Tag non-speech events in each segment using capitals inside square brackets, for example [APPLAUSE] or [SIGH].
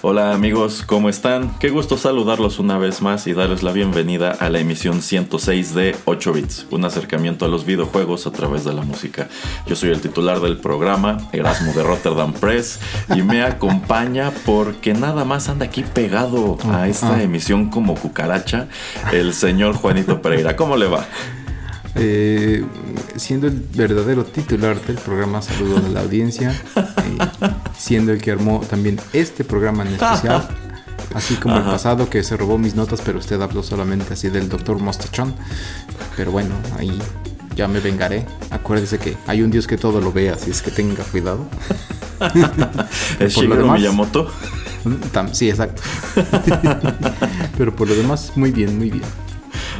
Hola amigos, ¿cómo están? Qué gusto saludarlos una vez más y darles la bienvenida a la emisión 106 de 8 bits, un acercamiento a los videojuegos a través de la música. Yo soy el titular del programa, Erasmo de Rotterdam Press, y me acompaña porque nada más anda aquí pegado a esta emisión como cucaracha, el señor Juanito Pereira. ¿Cómo le va? Eh, siendo el verdadero titular del programa, saludo a la audiencia, eh, siendo el que armó también este programa en especial, así como el pasado que se robó mis notas, pero usted habló solamente así del doctor Mostachón. Pero bueno, ahí ya me vengaré. Acuérdese que hay un Dios que todo lo ve, así es que tenga cuidado. [LAUGHS] ¿Es Miyamoto? Sí, exacto. [LAUGHS] pero por lo demás, muy bien, muy bien.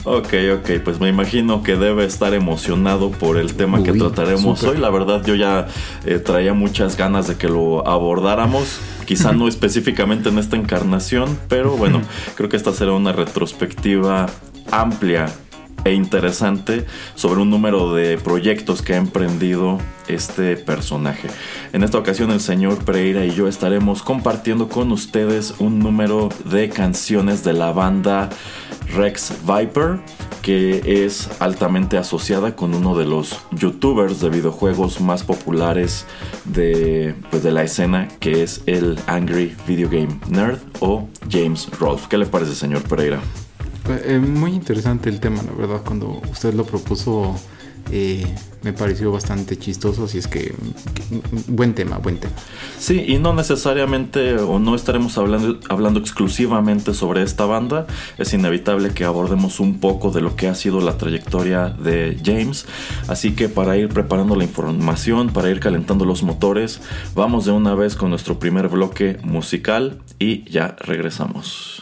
Ok, ok, pues me imagino que debe estar emocionado por el tema que trataremos hoy. La verdad, yo ya eh, traía muchas ganas de que lo abordáramos. Quizá no [LAUGHS] específicamente en esta encarnación, pero bueno, [LAUGHS] creo que esta será una retrospectiva amplia e interesante sobre un número de proyectos que ha emprendido este personaje. En esta ocasión el señor Pereira y yo estaremos compartiendo con ustedes un número de canciones de la banda Rex Viper que es altamente asociada con uno de los youtubers de videojuegos más populares de, pues, de la escena que es el Angry Video Game Nerd o James Rolfe. ¿Qué le parece señor Pereira? Eh, muy interesante el tema, la verdad, cuando usted lo propuso eh, me pareció bastante chistoso, así es que, buen tema, buen tema. Sí, y no necesariamente o no estaremos hablando, hablando exclusivamente sobre esta banda, es inevitable que abordemos un poco de lo que ha sido la trayectoria de James, así que para ir preparando la información, para ir calentando los motores, vamos de una vez con nuestro primer bloque musical y ya regresamos.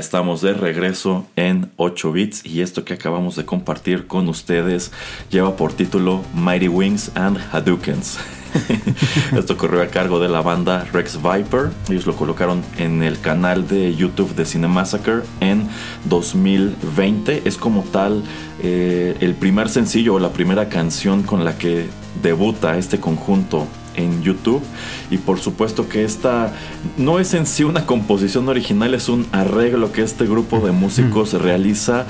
Estamos de regreso en 8 bits y esto que acabamos de compartir con ustedes lleva por título Mighty Wings and Hadoukens. [LAUGHS] Esto corrió a cargo de la banda Rex Viper. Ellos lo colocaron en el canal de YouTube de Cinemassacre en 2020. Es como tal eh, el primer sencillo o la primera canción con la que debuta este conjunto en YouTube. Y por supuesto que esta no es en sí una composición original, es un arreglo que este grupo de músicos realiza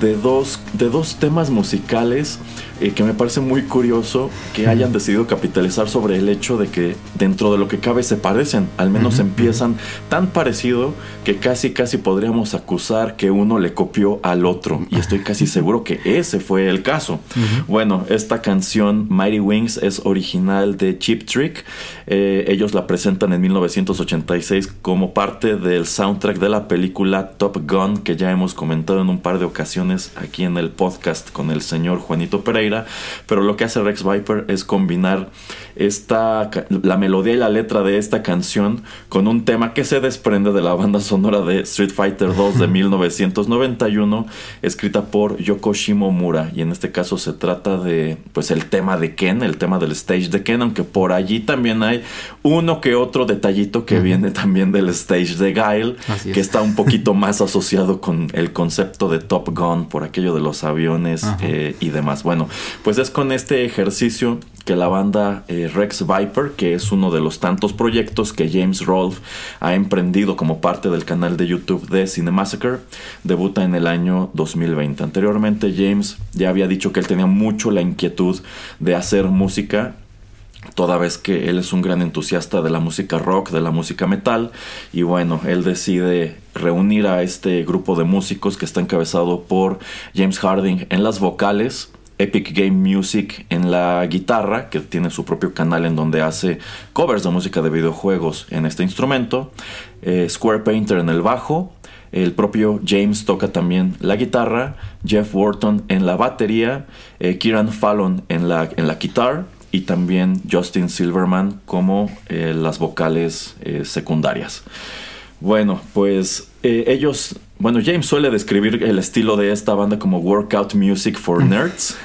de dos, de dos temas musicales eh, que me parece muy curioso que hayan decidido capitalizar sobre el hecho de que dentro de lo que cabe se parecen, al menos empiezan tan parecido que casi casi podríamos acusar que uno le copió al otro y estoy casi seguro que ese fue el caso. Bueno, esta canción Mighty Wings es original de Chip Trick, eh, ellos la presentan en 1986 como parte del soundtrack de la película Top Gun que ya hemos comentado en un par de ocasiones aquí en el podcast con el señor Juanito Pereira pero lo que hace Rex Viper es combinar esta, la melodía y la letra de esta canción con un tema que se desprende de la banda sonora de Street Fighter 2 de 1991, escrita por Yoko Shimomura. Y en este caso se trata de pues el tema de Ken, el tema del stage de Ken, aunque por allí también hay uno que otro detallito que viene también del stage de Guile, que está un poquito más asociado con el concepto de Top Gun, por aquello de los aviones eh, y demás. Bueno, pues es con este ejercicio que la banda eh, Rex Viper, que es uno de los tantos proyectos que James Rolfe ha emprendido como parte del canal de YouTube de Cinemassacre, debuta en el año 2020. Anteriormente James ya había dicho que él tenía mucho la inquietud de hacer música toda vez que él es un gran entusiasta de la música rock, de la música metal, y bueno, él decide reunir a este grupo de músicos que está encabezado por James Harding en las vocales, Epic Game Music en la guitarra, que tiene su propio canal en donde hace covers de música de videojuegos en este instrumento, eh, Square Painter en el bajo, el propio James toca también la guitarra, Jeff Wharton en la batería, eh, Kieran Fallon en la, en la guitarra y también Justin Silverman como eh, las vocales secundarias. Bueno, pues ellos bueno, James suele describir el estilo de esta banda como workout music for nerds,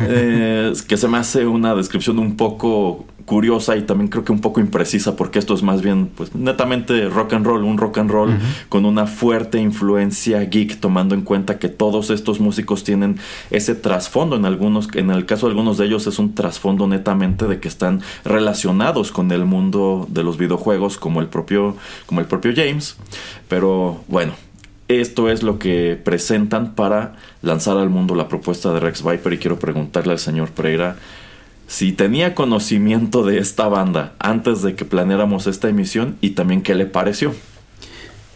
eh, que se me hace una descripción un poco curiosa y también creo que un poco imprecisa porque esto es más bien pues netamente rock and roll, un rock and roll con una fuerte influencia geek tomando en cuenta que todos estos músicos tienen ese trasfondo. En algunos en el caso de algunos de ellos es un trasfondo netamente de que están relacionados con el mundo de los videojuegos como el propio como el propio James, pero bueno, esto es lo que presentan para lanzar al mundo la propuesta de Rex Viper y quiero preguntarle al señor Pereira si tenía conocimiento de esta banda antes de que planeáramos esta emisión y también qué le pareció.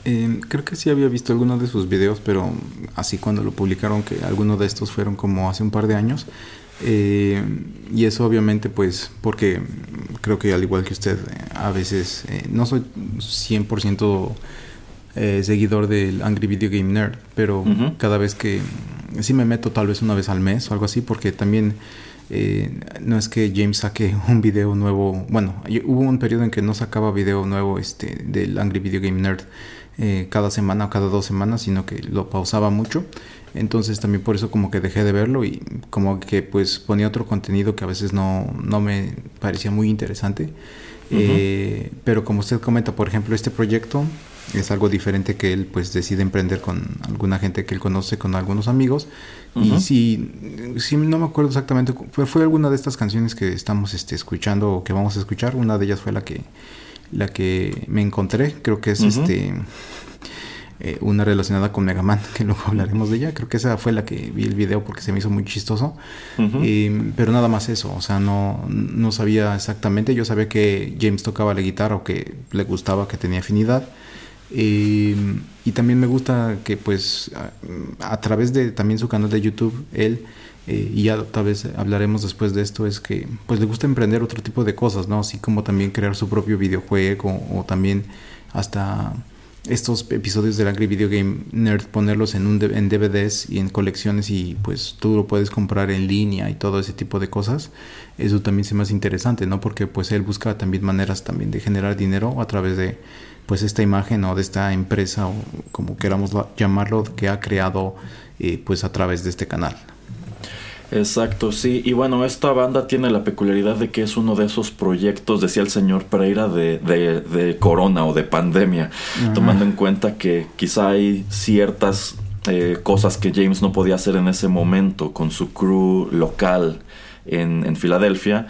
Eh, creo que sí había visto algunos de sus videos, pero así cuando lo publicaron, que algunos de estos fueron como hace un par de años. Eh, y eso obviamente pues porque creo que al igual que usted, a veces eh, no soy 100% eh, seguidor del Angry Video Game Nerd, pero cada vez que sí me meto tal vez una vez al mes o algo así, porque también eh, no es que James saque [LAUGHS] un video nuevo, bueno, hubo un periodo en que no sacaba video nuevo este del Angry Video Game Nerd eh, cada semana o cada dos semanas, sino que lo pausaba mucho. Entonces también por eso como que dejé de verlo y como que pues ponía otro contenido que a veces no, no me parecía muy interesante. pero como usted comenta, por ejemplo, este proyecto es algo diferente que él pues decide emprender con alguna gente que él conoce, con algunos amigos. Y si, si, no me acuerdo exactamente, fue, fue alguna de estas canciones que estamos este, escuchando o que vamos a escuchar. Una de ellas fue la que, la que me encontré, creo que es este eh, una relacionada con Mega Man, que luego hablaremos de ella. Creo que esa fue la que vi el video porque se me hizo muy chistoso. pero nada más eso, o sea, no, no sabía exactamente. Yo sabía que James tocaba la guitarra o que le gustaba, que tenía afinidad y también me gusta que pues a, través de también su canal de YouTube, él, eh, y ya tal vez hablaremos después de esto, es que pues le gusta emprender otro tipo de cosas, ¿no? Así como también crear su propio videojuego o también hasta estos episodios del Angry Video Game Nerd, ponerlos en, un, en DVDs y en colecciones y pues tú lo puedes comprar en línea y todo ese tipo de cosas, eso también se me hace interesante, ¿no? Porque pues él busca también maneras también de generar dinero a través de pues esta imagen o de esta empresa o como queramos llamarlo que ha creado eh, pues a través de este canal. Exacto, sí. Y bueno, esta banda tiene la peculiaridad de que es uno de esos proyectos, decía el señor Pereira, de, de, corona o de pandemia, tomando en cuenta que quizá hay ciertas eh, cosas que James no podía hacer en ese momento con su crew local en, Filadelfia,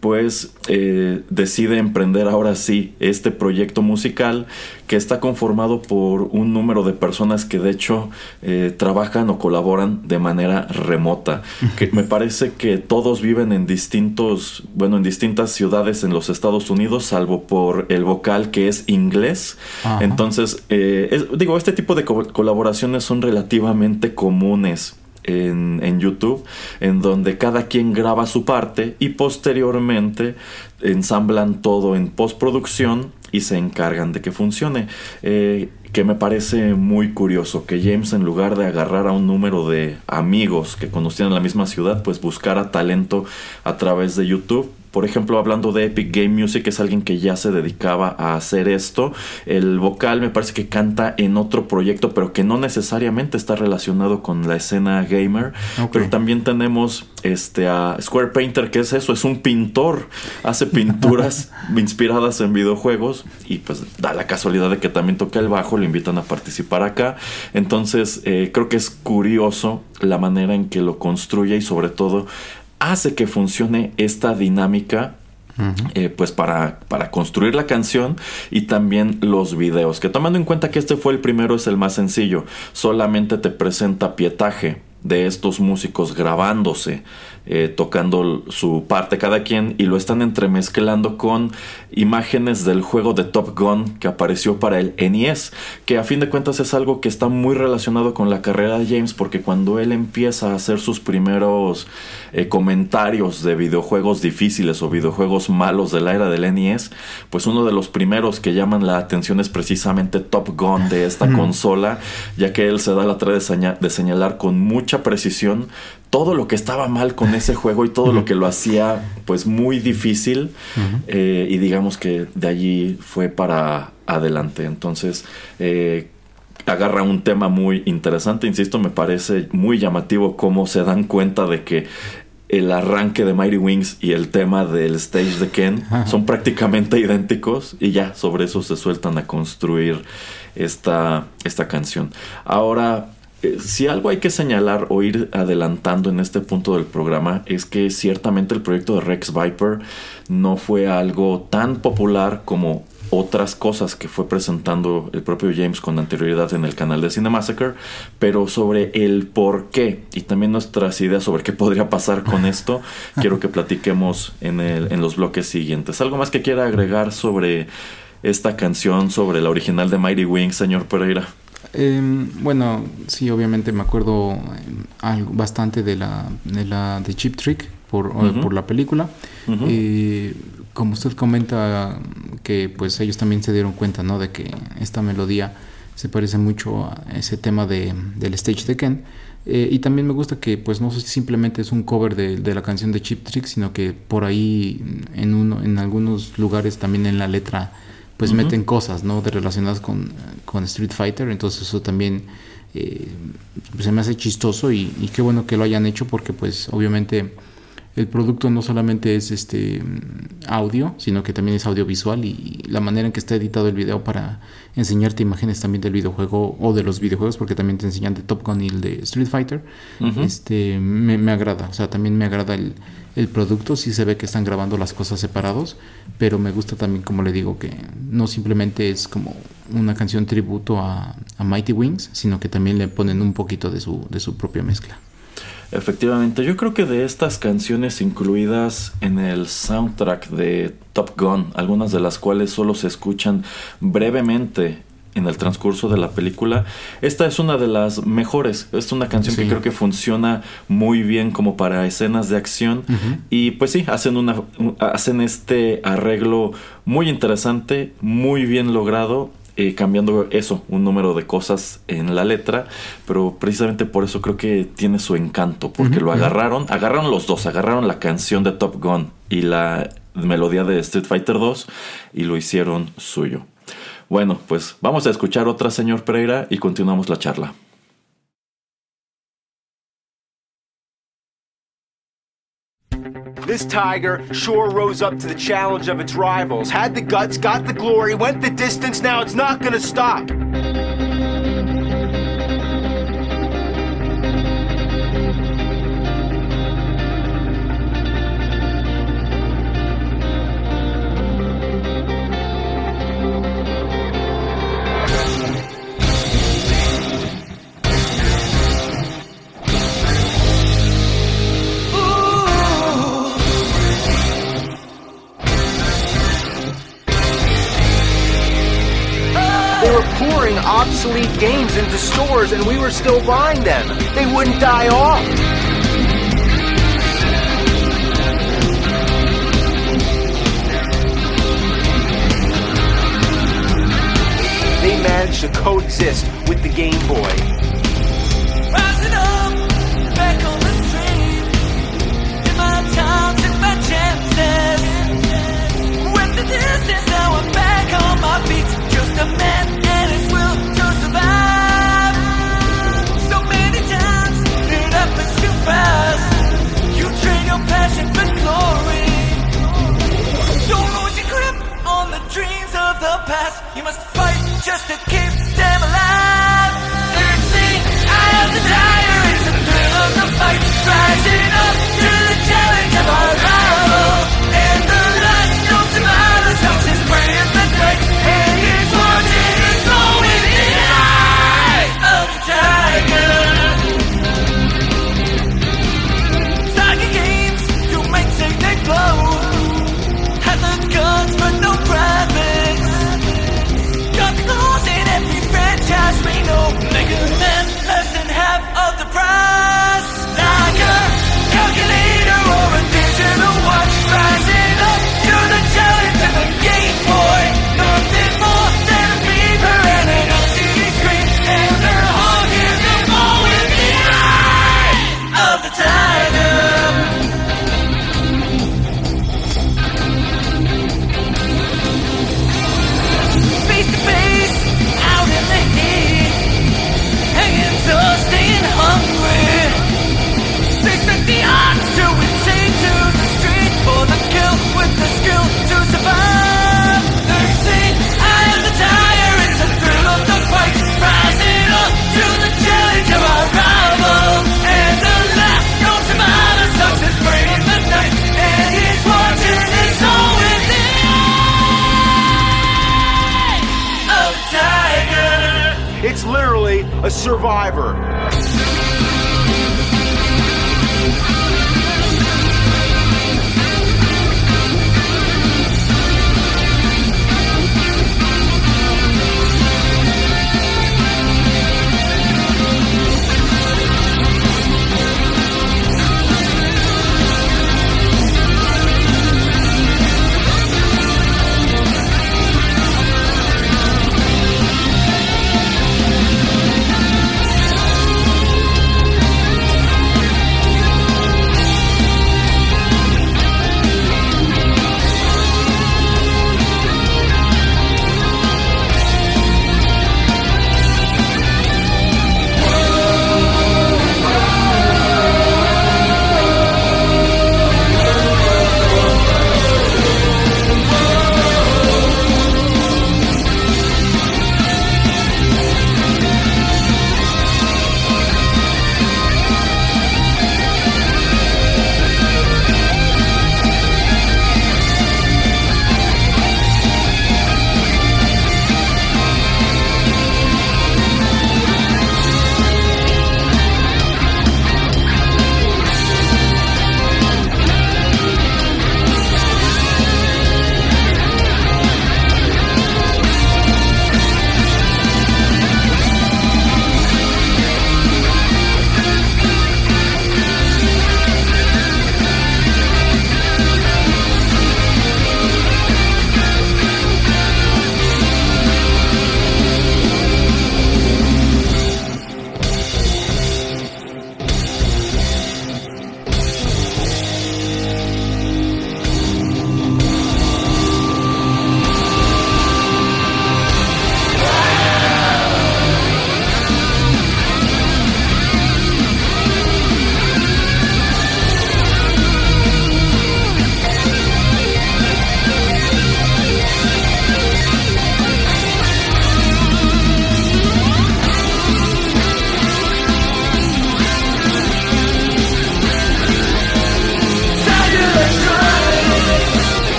pues eh, decide emprender ahora sí este proyecto musical que está conformado por un número de personas que de hecho eh, trabajan o colaboran de manera remota. Que me parece que todos viven en distintos, bueno, en distintas ciudades en los Estados Unidos, salvo por el vocal que es inglés. Entonces, eh, digo, este tipo de colaboraciones son relativamente comunes en, YouTube, en donde cada quien graba su parte y posteriormente ensamblan todo en postproducción y se encargan de que funcione. Eh, que me parece muy curioso que James en lugar de agarrar a un número de amigos que conocían en la misma ciudad, pues buscara talento a través de YouTube por ejemplo, hablando de Epic Game Music, es alguien que ya se dedicaba a hacer esto. El vocal me parece que canta en otro proyecto, pero que no necesariamente está relacionado con la escena gamer. Pero también tenemos este a Square Painter, que es eso, es un pintor, hace pinturas [LAUGHS] inspiradas en videojuegos y pues da la casualidad de que también toca el bajo, le invitan a participar acá. Entonces eh, creo que es curioso la manera en que lo construye y sobre todo hace que funcione esta dinámica eh, pues para, para, construir la canción y también los videos. Que tomando en cuenta que este fue el primero es el más sencillo. Solamente te presenta pietaje de estos músicos grabándose eh, tocando su parte cada quien y lo están entremezclando con imágenes del juego de Top Gun que apareció para el NES, que a fin de cuentas es algo que está muy relacionado con la carrera de James porque cuando él empieza a hacer sus primeros eh, comentarios de videojuegos difíciles o videojuegos malos de la era del NES, pues uno de los primeros que llaman la atención es precisamente Top Gun de esta consola, ya que él se da la tarea de señalar con mucha precisión todo lo que estaba mal con ese juego y todo lo que lo hacía pues muy difícil eh, y digamos que de allí fue para adelante. Entonces eh, agarra un tema muy interesante. Insisto me parece muy llamativo cómo se dan cuenta de que el arranque de Mighty Wings y el tema del stage de Ken son prácticamente idénticos y ya sobre eso se sueltan a construir esta, esta canción. Ahora si algo hay que señalar o ir adelantando en este punto del programa es que ciertamente el proyecto de Rex Viper no fue algo tan popular como otras cosas que fue presentando el propio James con anterioridad en el canal de Cinemassacre, pero sobre el por qué y también nuestras ideas sobre qué podría pasar con [LAUGHS] esto, quiero que platiquemos en, el, en los bloques siguientes. ¿Algo más que quiera agregar sobre esta canción, sobre la original de Mighty Wings, señor Pereira? Em, bueno, sí, obviamente me acuerdo em, algo, bastante de la de, la, de Chip Trick por, por la película. y como usted comenta que pues ellos también se dieron cuenta, ¿no? De que esta melodía se parece mucho a ese tema de, del stage de Ken. Eh, y también me gusta que pues no simplemente es un cover de, de, la canción de Chip Trick, sino que por ahí en, uno, en algunos lugares también en la letra pues meten cosas, ¿no? De relacionadas con, con Street Fighter, entonces eso también eh, se me hace chistoso y, y, qué bueno que lo hayan hecho porque pues obviamente el producto no solamente es este audio, sino que también es audiovisual y la manera en que está editado el video para enseñarte imágenes también del videojuego o de los videojuegos, porque también te enseñan de Top Gun y el de Street Fighter, este me, me, agrada, o sea, también me agrada el, el producto, sí se ve que están grabando las cosas separados, pero me gusta también, como le digo, que no simplemente es como una canción tributo a, a Mighty Wings, sino que también le ponen un poquito de su, de su propia mezcla. Efectivamente, yo creo que de estas canciones incluidas en el soundtrack de Top Gun, algunas de las cuales solo se escuchan brevemente en el transcurso de la película, esta es una de las mejores. Es una canción que creo que funciona muy bien como para escenas de acción. Y pues sí, hacen una hacen este arreglo muy interesante, muy bien logrado eh, cambiando eso, un número de cosas en la letra, pero precisamente por eso creo que tiene su encanto, porque lo agarraron, agarraron los dos, agarraron la canción de Top Gun y la melodía de Street Fighter 2 y lo hicieron suyo. Bueno, pues vamos a escuchar otra, señor Pereira, y continuamos la charla. This tiger sure rose up to the challenge of its rivals, had the guts, got the glory, went the distance, now it's not gonna stop. Stores and we were still buying them. They wouldn't die off. They managed to coexist with the Game Boy. distance, now I'm back on my feet. Just a You trade your passion for glory. Don't lose your grip on the dreams of the past. You must fight just to keep them alive. I have the tire, it's the thrill of the fight. Rising up to the challenge of our rival. Survivor.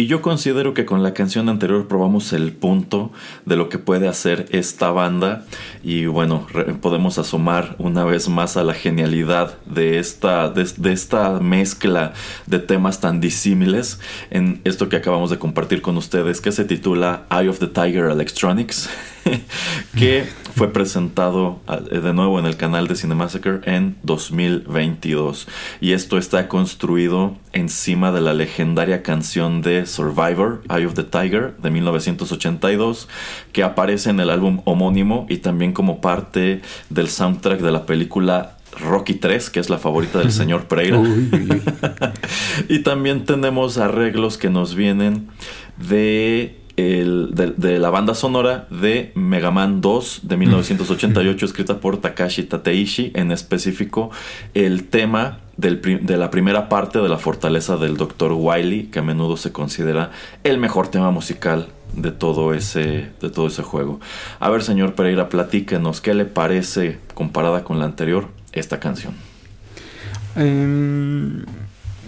Y yo considero que con la canción anterior probamos el punto de lo que puede hacer esta banda. Y bueno, podemos asomar una vez más a la genialidad de esta, de, esta mezcla de temas tan disímiles en esto que acabamos de compartir con ustedes, que se titula Eye of the Tiger Electronics. [LAUGHS] que [LAUGHS] fue presentado ah, de nuevo en el canal de Cinemassacre en 2022. Y esto está construido encima de la legendaria canción de Survivor, Eye of the Tiger, de 1982, que aparece en el álbum homónimo y también como parte del soundtrack de la película Rocky 3, que es la favorita del señor Pereira. [LAUGHS] y también tenemos arreglos que nos vienen de de, la banda sonora de Mega Man 2 de 1988, [LAUGHS] escrita por Takashi Tateishi, en específico el tema de la primera parte de la fortaleza del Dr. Wily, que a menudo se considera el mejor tema musical de todo ese, de todo ese juego. A ver, señor Pereira, platíquenos, ¿qué le parece comparada con la anterior esta canción? Em,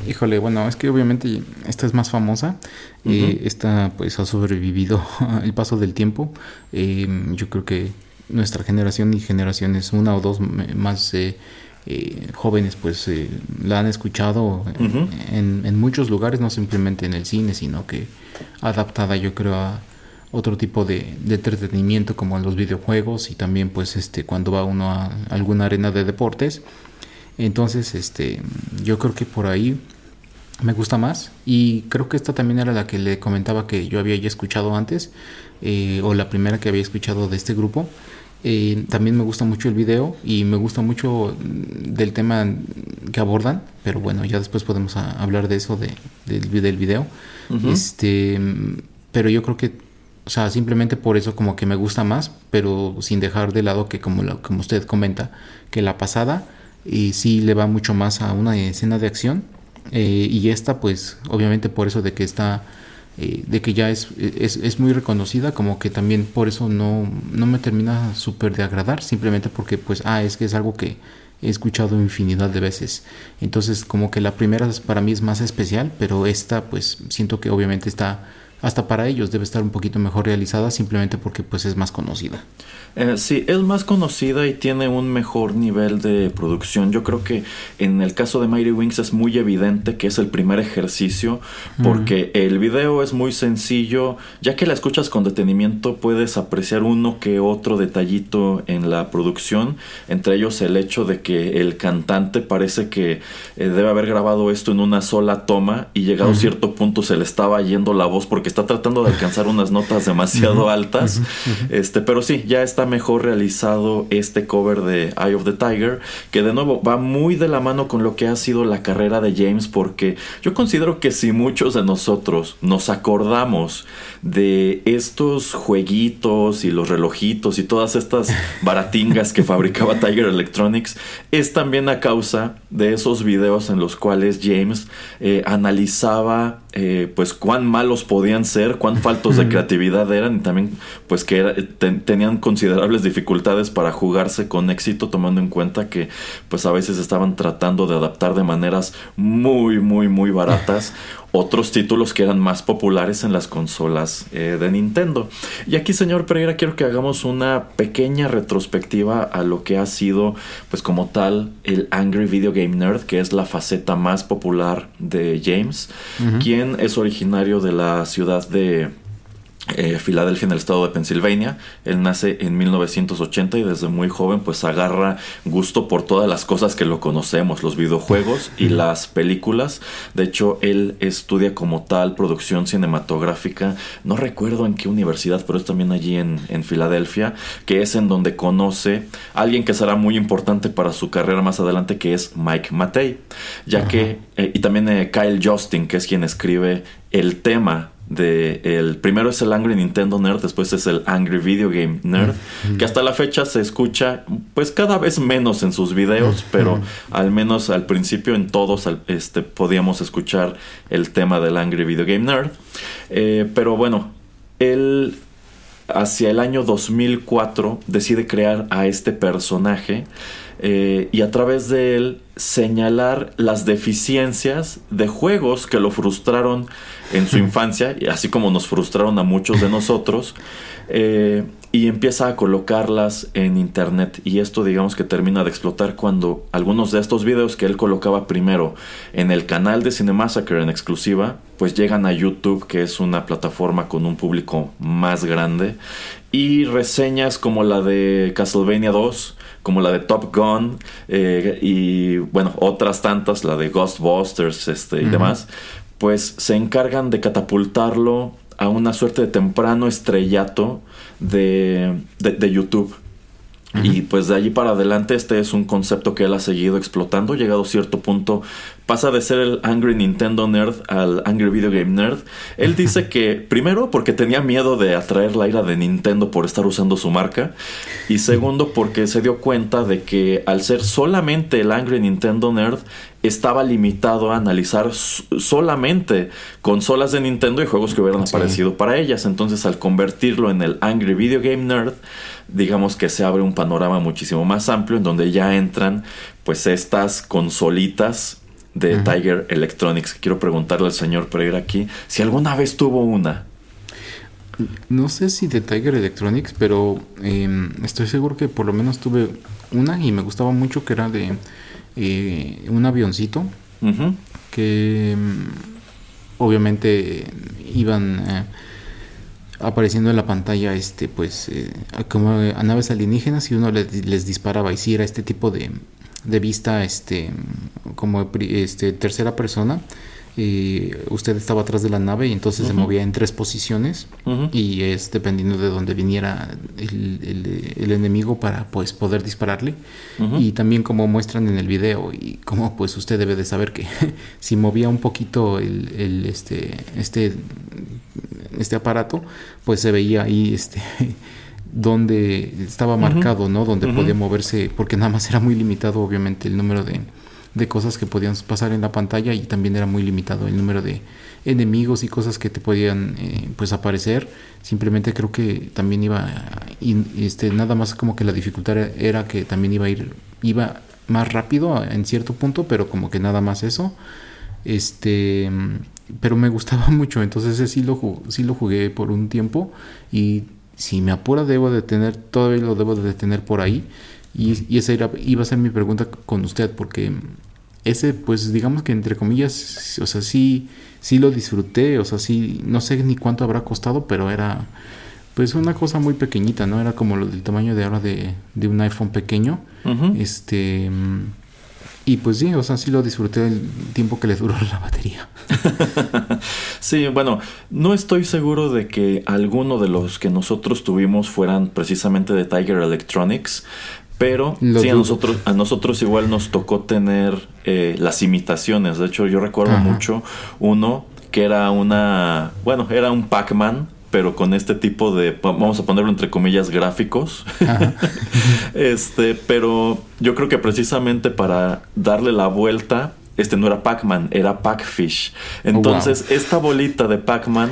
híjole, bueno, es que obviamente esta es más famosa. Eh, esta pues ha sobrevivido [LAUGHS] el paso del tiempo. Eh, yo creo que nuestra generación y generaciones una o dos más eh, jóvenes pues la han escuchado en, en, muchos lugares, no simplemente en el cine, sino que adaptada yo creo a otro tipo de, de entretenimiento como en los videojuegos y también pues este cuando va uno a alguna arena de deportes. Entonces, este, yo creo que por ahí me gusta más. Y creo que esta también era la que le comentaba que yo había ya escuchado antes eh, o la primera que había escuchado de este grupo. Eh, también me gusta mucho el video y me gusta mucho del tema que abordan pero bueno ya después podemos hablar de eso de, del video. Este pero yo creo que o sea simplemente por eso como que me gusta más pero sin dejar de lado que como como usted comenta que la pasada y eh, sí le va mucho más a una escena de acción eh, y esta, pues, obviamente por eso de que está, eh, de que ya es, es, es, muy reconocida, como que también por eso no, no me termina súper de agradar, simplemente porque, pues, ah, es que es algo que he escuchado infinidad de veces. Entonces, como que la primera para mí es más especial, pero esta, pues, siento que obviamente está hasta para ellos debe estar un poquito mejor realizada simplemente porque pues es más conocida. Eh, sí, es más conocida y tiene un mejor nivel de producción. Yo creo que en el caso de Mighty Wings es muy evidente que es el primer ejercicio porque el video es muy sencillo. Ya que la escuchas con detenimiento puedes apreciar uno que otro detallito en la producción. Entre ellos el hecho de que el cantante parece que eh, debe haber grabado esto en una sola toma y llegado a cierto punto se le estaba yendo la voz porque está tratando de alcanzar unas notas demasiado altas. Este, pero sí, ya está mejor realizado este cover de Eye of the Tiger, que de nuevo va muy de la mano con lo que ha sido la carrera de James, porque yo considero que si muchos de nosotros nos acordamos de estos jueguitos y los relojitos y todas estas [LAUGHS] baratingas que fabricaba Tiger Electronics, es también a causa de esos videos en los cuales James eh, analizaba eh, pues cuán malos podían ser, cuán faltos de creatividad eran y también pues que tenían considerables dificultades para jugarse con éxito tomando en cuenta que pues a veces estaban tratando de adaptar de maneras muy muy muy baratas [LAUGHS] otros títulos que eran más populares en las consolas eh, de Nintendo. Y aquí, señor Pereira, quiero que hagamos una pequeña retrospectiva a lo que ha sido, pues como tal, el Angry Video Game Nerd, que es la faceta más popular de James, quien es originario de la ciudad de eh, Filadelfia en el estado de Pensilvania. Él nace en 1980 y desde muy joven pues agarra gusto por todas las cosas que lo conocemos, los videojuegos y las películas. De hecho, él estudia como tal producción cinematográfica. No recuerdo en qué universidad, pero es también allí en, Filadelfia, que es en donde conoce a alguien que será muy importante para su carrera más adelante, que es Mike Matei. Ya que, eh, y también eh, Kyle Justin, que es quien escribe el tema de el primero es el Angry Nintendo Nerd, después es el Angry Video Game Nerd, que hasta la fecha se escucha pues cada vez menos en sus videos, pero al menos al principio en todos este, podíamos escuchar el tema del Angry Video Game Nerd. Eh, pero bueno, el hacia el año 2004 decide crear a este personaje eh, y a través de él señalar las deficiencias de juegos que lo frustraron en su infancia, así como nos frustraron a muchos de nosotros, eh, y empieza a colocarlas en internet. Y esto digamos que termina de explotar cuando algunos de estos videos que él colocaba primero en el canal de Cinemassacre en exclusiva, pues llegan a YouTube, que es una plataforma con un público más grande, y reseñas como la de Castlevania 2, como la de Top Gun eh, y bueno, otras tantas, la de Ghostbusters este, y demás, pues se encargan de catapultarlo a una suerte de temprano estrellato de, de, YouTube. Y pues de allí para adelante este es un concepto que él ha seguido explotando. Llegado a cierto punto pasa de ser el Angry Nintendo Nerd al Angry Video Game Nerd. Él dice que primero porque tenía miedo de atraer la ira de Nintendo por estar usando su marca. Y segundo porque se dio cuenta de que al ser solamente el Angry Nintendo Nerd estaba limitado a analizar solamente consolas de Nintendo y juegos que hubieran aparecido para ellas. Entonces al convertirlo en el Angry Video Game Nerd, digamos que se abre un panorama muchísimo más amplio en donde ya entran pues estas consolitas de Tiger Electronics. Quiero preguntarle al señor Pereira aquí si alguna vez tuvo una. No sé si de Tiger Electronics, pero em, estoy seguro que por lo menos tuve una y me gustaba mucho que era de eh, un avioncito que em, obviamente iban eh, apareciendo en la pantalla este pues eh, como a naves alienígenas y uno les, les disparaba y si era este tipo de, de vista este como este tercera persona y usted estaba atrás de la nave y entonces se movía en tres posiciones y es dependiendo de dónde viniera el, el, enemigo para pues poder dispararle. Y también como muestran en el video y como pues usted debe de saber que [LAUGHS] si movía un poquito el, este este este aparato pues se veía ahí este donde estaba marcado, ¿no? Donde podía moverse, porque nada más era muy limitado, obviamente, el número de, de, cosas que podían pasar en la pantalla y también era muy limitado el número de enemigos y cosas que te podían, eh, pues, aparecer. Simplemente creo que también iba, este, nada más como que la dificultad era que también iba a ir, iba más rápido en cierto punto, pero como que nada más eso. Este, pero me gustaba [LAUGHS] mucho, entonces sí lo, sí lo jugué por un tiempo y si me apura debo de tener, todavía lo debo de tener por ahí. Y, esa iba a ser mi pregunta con usted, porque ese, pues digamos que entre comillas, o sea, sí, sí lo disfruté, o sea, sí, no sé ni cuánto habrá costado, pero era pues una cosa muy pequeñita, ¿no? Era como lo del tamaño de ahora de, de un iPhone pequeño. Este y pues sí, o sea, sí lo disfruté el tiempo que le duró la batería. [LAUGHS] sí, bueno, no estoy seguro de que alguno de los que nosotros tuvimos fueran precisamente de Tiger Electronics, pero sí, a nosotros, a nosotros igual nos tocó tener eh, las imitaciones. De hecho, yo recuerdo mucho uno que era una, bueno, era un Pac-Man pero con este tipo de, vamos a ponerlo entre comillas, gráficos. [LAUGHS] este, pero yo creo que precisamente para darle la vuelta, este no era Pac-Man, era Pac-Fish. Entonces, oh, esta bolita de Pac-Man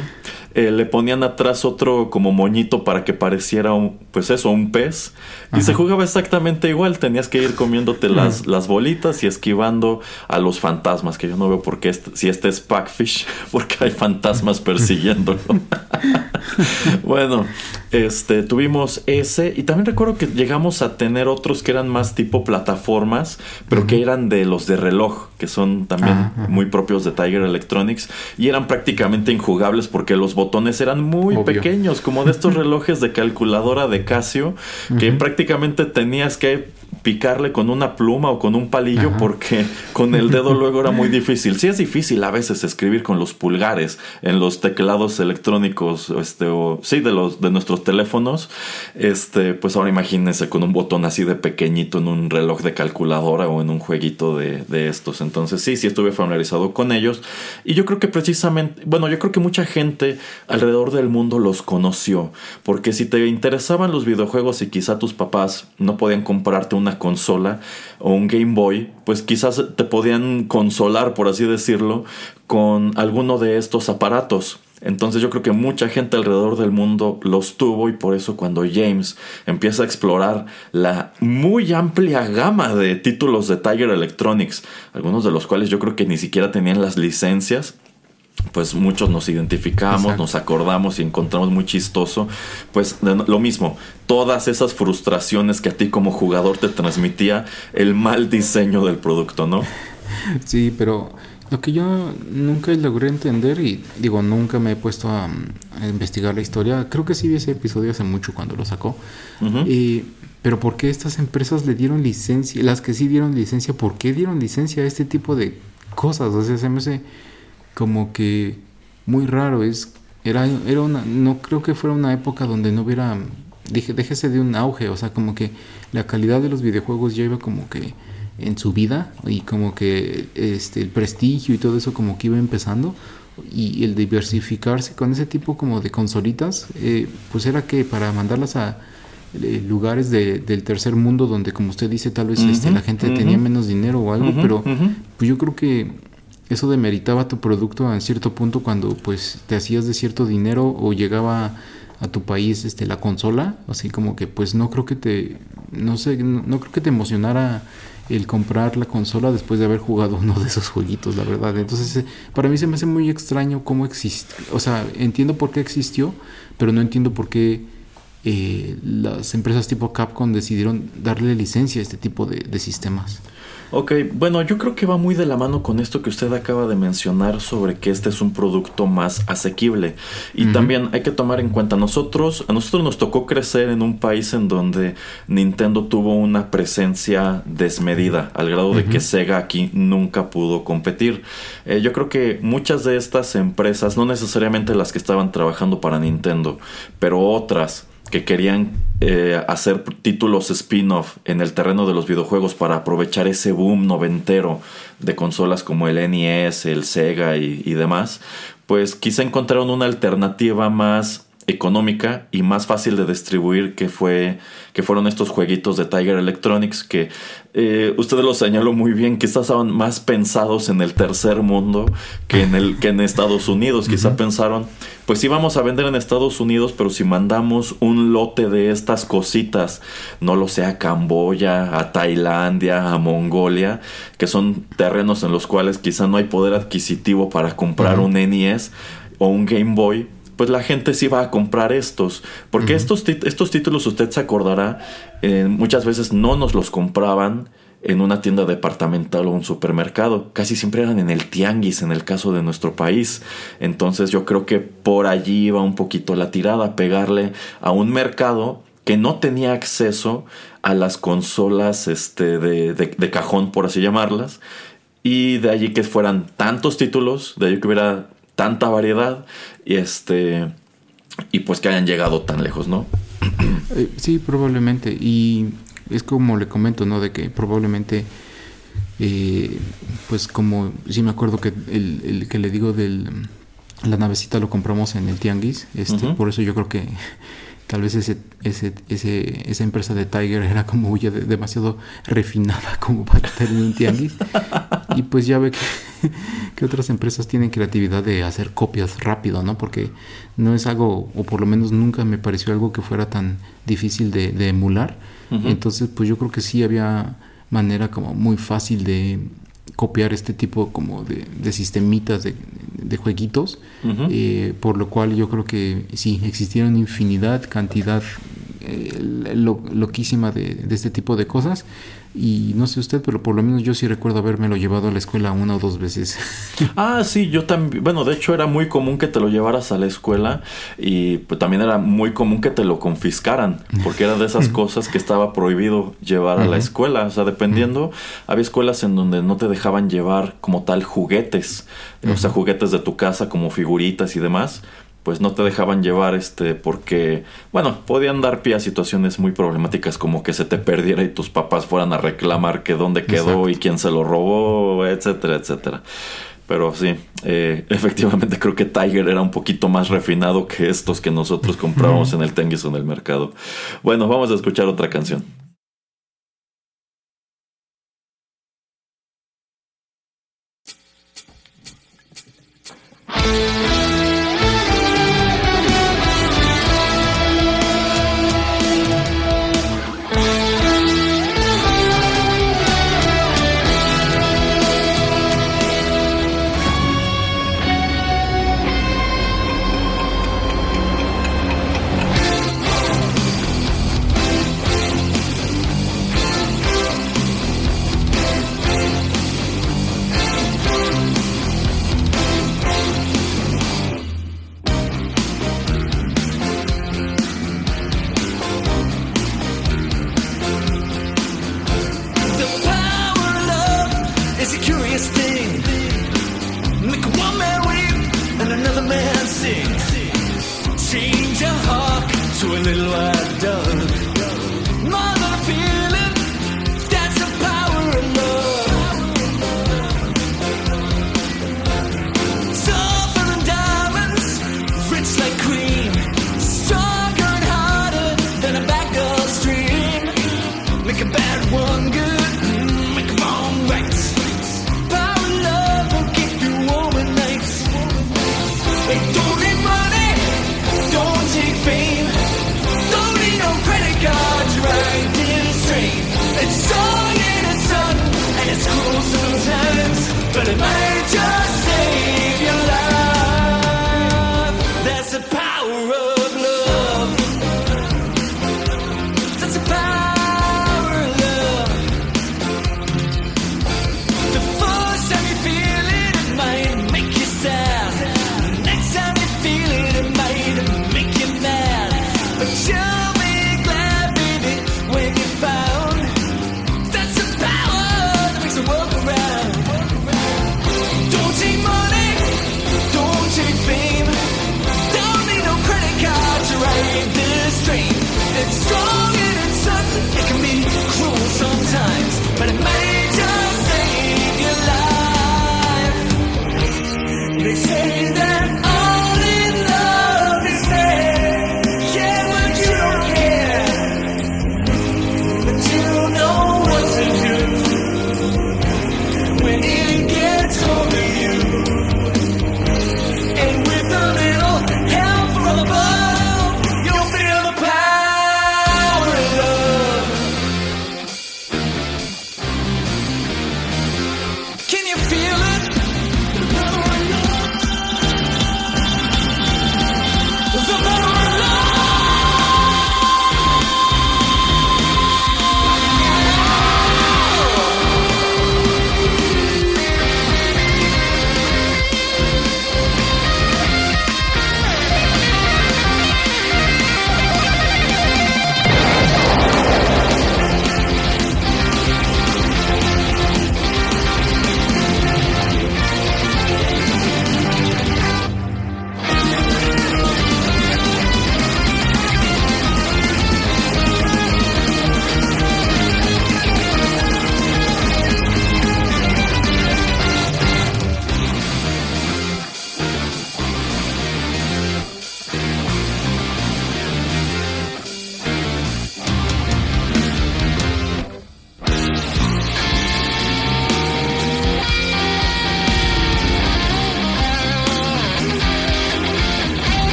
eh, le ponían atrás otro como moñito para que pareciera un, pues eso, un pez. Y se jugaba exactamente igual. Tenías que ir comiéndote las, las bolitas y esquivando a los fantasmas, que yo no veo por qué si este es Packfish, [LAUGHS] porque hay fantasmas [LAUGHS] persiguiéndolo. [LAUGHS] bueno, este, tuvimos ese. Y también recuerdo que llegamos a tener otros que eran más tipo plataformas, pero que eran de los de reloj, que son también muy propios de Tiger Electronics. Y eran prácticamente injugables porque los botones eran muy pequeños, como de estos [LAUGHS] relojes de calculadora de Casio, que prácticamente tenías que picarle con una pluma o con un palillo porque con el dedo luego era muy difícil. Sí es difícil a veces escribir con los pulgares en los teclados electrónicos, este, o sí, de los de nuestros teléfonos. Este, pues ahora imagínense con un botón así de pequeñito en un reloj de calculadora o en un jueguito de, de estos. Entonces sí, sí estuve familiarizado con ellos. Y yo creo que precisamente, bueno, yo creo que mucha gente alrededor del mundo los conoció. Porque si te interesaban los videojuegos y quizá tus papás no podían comprarte una consola o un Game Boy, pues quizás te podían consolar, por así decirlo, con alguno de estos aparatos. Entonces yo creo que mucha gente alrededor del mundo los tuvo y por eso cuando James empieza a explorar la muy amplia gama de títulos de Tiger Electronics, algunos de los cuales yo creo que ni siquiera tenían las licencias, pues muchos nos identificamos, nos acordamos y encontramos muy chistoso, pues lo mismo, todas esas frustraciones que a ti como jugador te transmitía el mal diseño del producto, ¿no? [LAUGHS] Sí, pero lo que yo nunca logré entender y digo, nunca me he puesto a, investigar la historia, creo que sí vi ese episodio hace mucho cuando lo sacó, pero ¿por qué estas empresas le dieron licencia, las que sí dieron licencia, ¿por qué dieron licencia a este tipo de cosas? O sea, se me hace como que muy raro, es, era, era una, no creo que fuera una época donde no hubiera, dije, déjese de un auge, o sea, como que la calidad de los videojuegos ya iba como que en su vida y como que este el prestigio y todo eso como que iba empezando y el diversificarse con ese tipo como de consolitas eh, pues era que para mandarlas a eh, lugares del tercer mundo donde como usted dice tal vez este, la gente tenía menos dinero o algo pero pues yo creo que eso demeritaba tu producto a cierto punto cuando pues te hacías de cierto dinero o llegaba a tu país este la consola así como que pues no creo que te no sé no creo que te emocionara el comprar la consola después de haber jugado uno de esos jueguitos, la verdad. Entonces, eh, para mí se me hace muy extraño cómo existe. O sea, entiendo por qué existió, pero no entiendo por qué eh, las empresas tipo Capcom decidieron darle licencia a este tipo de sistemas. Ok, bueno, yo creo que va muy de la mano con esto que usted acaba de mencionar sobre que este es un producto más asequible. Y también hay que tomar en cuenta, nosotros, a nosotros nos tocó crecer en un país en donde Nintendo tuvo una presencia desmedida, al grado de que Sega aquí nunca pudo competir. Eh, yo creo que muchas de estas empresas, no necesariamente las que estaban trabajando para Nintendo, pero otras, que querían eh, hacer títulos spin-off en el terreno de los videojuegos para aprovechar ese boom noventero de consolas como el NES, el Sega y, y demás, pues quizá encontraron una alternativa más económica y más fácil de distribuir que fue que fueron estos jueguitos de Tiger Electronics que eh, usted lo señaló muy bien quizás estaban más pensados en el tercer mundo que en el que en Estados Unidos. Quizá pensaron pues sí vamos a vender en Estados Unidos pero si mandamos un lote de estas cositas no lo sé a Camboya a Tailandia a Mongolia que son terrenos en los cuales quizá no hay poder adquisitivo para comprar un NES o un Game Boy pues la gente sí va a comprar estos. Porque estos, estos títulos, usted se acordará, eh, muchas veces no nos los compraban en una tienda departamental o un supermercado. Casi siempre eran en el tianguis en el caso de nuestro país. Entonces yo creo que por allí iba un poquito la tirada, pegarle a un mercado que no tenía acceso a las consolas este, de, de cajón, por así llamarlas. Y de allí que fueran tantos títulos, de allí que hubiera tanta variedad y este y pues que hayan llegado tan lejos, ¿no? [CLEARS THROAT] Eh, sí, probablemente. Y es como le comento, ¿no? De que probablemente, eh, pues como, sí me acuerdo que el, el que le digo del la navecita lo compramos en el tianguis, este, por eso yo creo que tal vez ese, ese, ese, esa empresa de Tiger era como ya demasiado refinada como para tener un tianguis. [LAUGHS] y pues ya ve que, otras empresas tienen creatividad de hacer copias rápido, ¿no? Porque no es algo, o por lo menos nunca me pareció algo que fuera tan difícil de, emular. Entonces, pues yo creo que sí había manera como muy fácil de copiar este tipo como de, de sistemitas de, de jueguitos, eh, por lo cual yo creo que sí, existieron infinidad, cantidad eh, loquísima de, de, este tipo de cosas y no sé usted, pero por lo menos yo sí recuerdo habérmelo llevado a la escuela una o dos veces. [LAUGHS] Ah, sí, yo también. Bueno, de hecho era muy común que te lo llevaras a la escuela y pues, también era muy común que te lo confiscaran, porque era de esas [LAUGHS] cosas que estaba prohibido llevar a la escuela. O sea, dependiendo, había escuelas en donde no te dejaban llevar como tal juguetes, o sea, juguetes de tu casa como figuritas y demás pues no te dejaban llevar este porque bueno podían dar pie a situaciones muy problemáticas como que se te perdiera y tus papás fueran a reclamar que dónde quedó y quién se lo robó etcétera etcétera. Pero sí eh, [LAUGHS] efectivamente creo que Tiger era un poquito más refinado que estos que nosotros comprábamos en el Tenguis o en el mercado. Bueno vamos a escuchar otra canción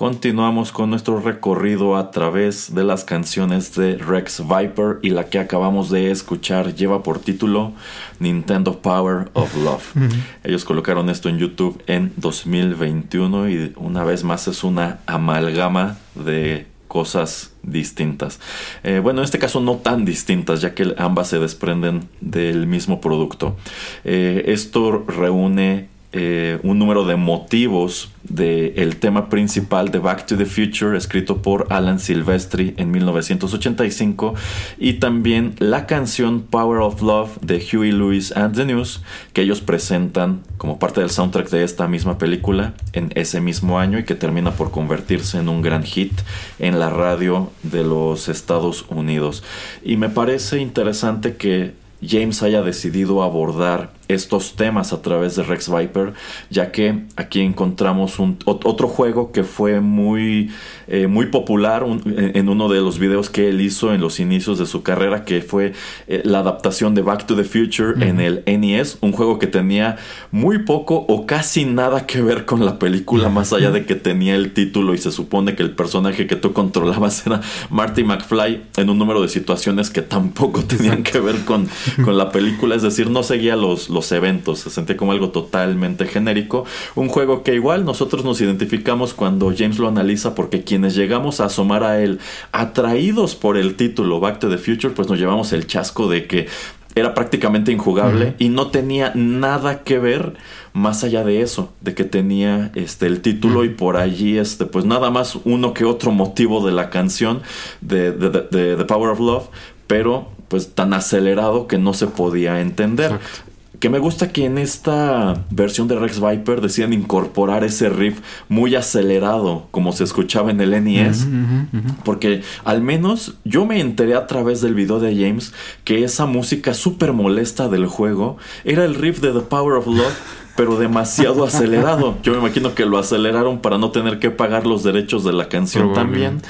Continuamos con nuestro recorrido a través de las canciones de Rex Viper y la que acabamos de escuchar lleva por título Nintendo Power of Love. Ellos colocaron esto en YouTube en 2021 y una vez más es una amalgama de cosas distintas. Eh, bueno, en este caso no tan distintas, ya que ambas se desprenden del mismo producto. Eh, esto reúne eh, un número de motivos del tema principal de Back to the Future, escrito por Alan Silvestri en 1985, y también la canción Power of Love de Huey Lewis and the News, que ellos presentan como parte del soundtrack de esta misma película en ese mismo año y que termina por convertirse en un gran hit en la radio de los Estados Unidos. Y me parece interesante que James haya decidido abordar estos temas a través de Rex Viper, ya que aquí encontramos un, otro juego que fue muy, eh, muy popular en uno de los videos que él hizo en los inicios de su carrera, que fue eh, la adaptación de Back to the Future en el NES, un juego que tenía muy poco o casi nada que ver con la película, más allá de que tenía el título y se supone que el personaje que tú controlabas era Marty McFly en un número de situaciones que tampoco tenían que ver con, con la película, es decir, no seguía los eventos. Se sentía como algo totalmente genérico. Un juego que igual nosotros nos identificamos cuando James lo analiza porque quienes llegamos a asomar a él atraídos por el título Back to the Future, pues nos llevamos el chasco de que era prácticamente injugable y no tenía nada que ver más allá de eso, de que tenía este el título y por allí este pues nada más uno que otro motivo de la canción de, The Power of Love, pero pues tan acelerado que no se podía entender. Que me gusta que en esta versión de Rex Viper decían incorporar ese riff muy acelerado, como se escuchaba en el NES. Porque al menos yo me enteré a través del video de James que esa música súper molesta del juego era el riff de The Power of Love [LAUGHS] pero demasiado acelerado. Yo me imagino que lo aceleraron para no tener que pagar los derechos de la canción también.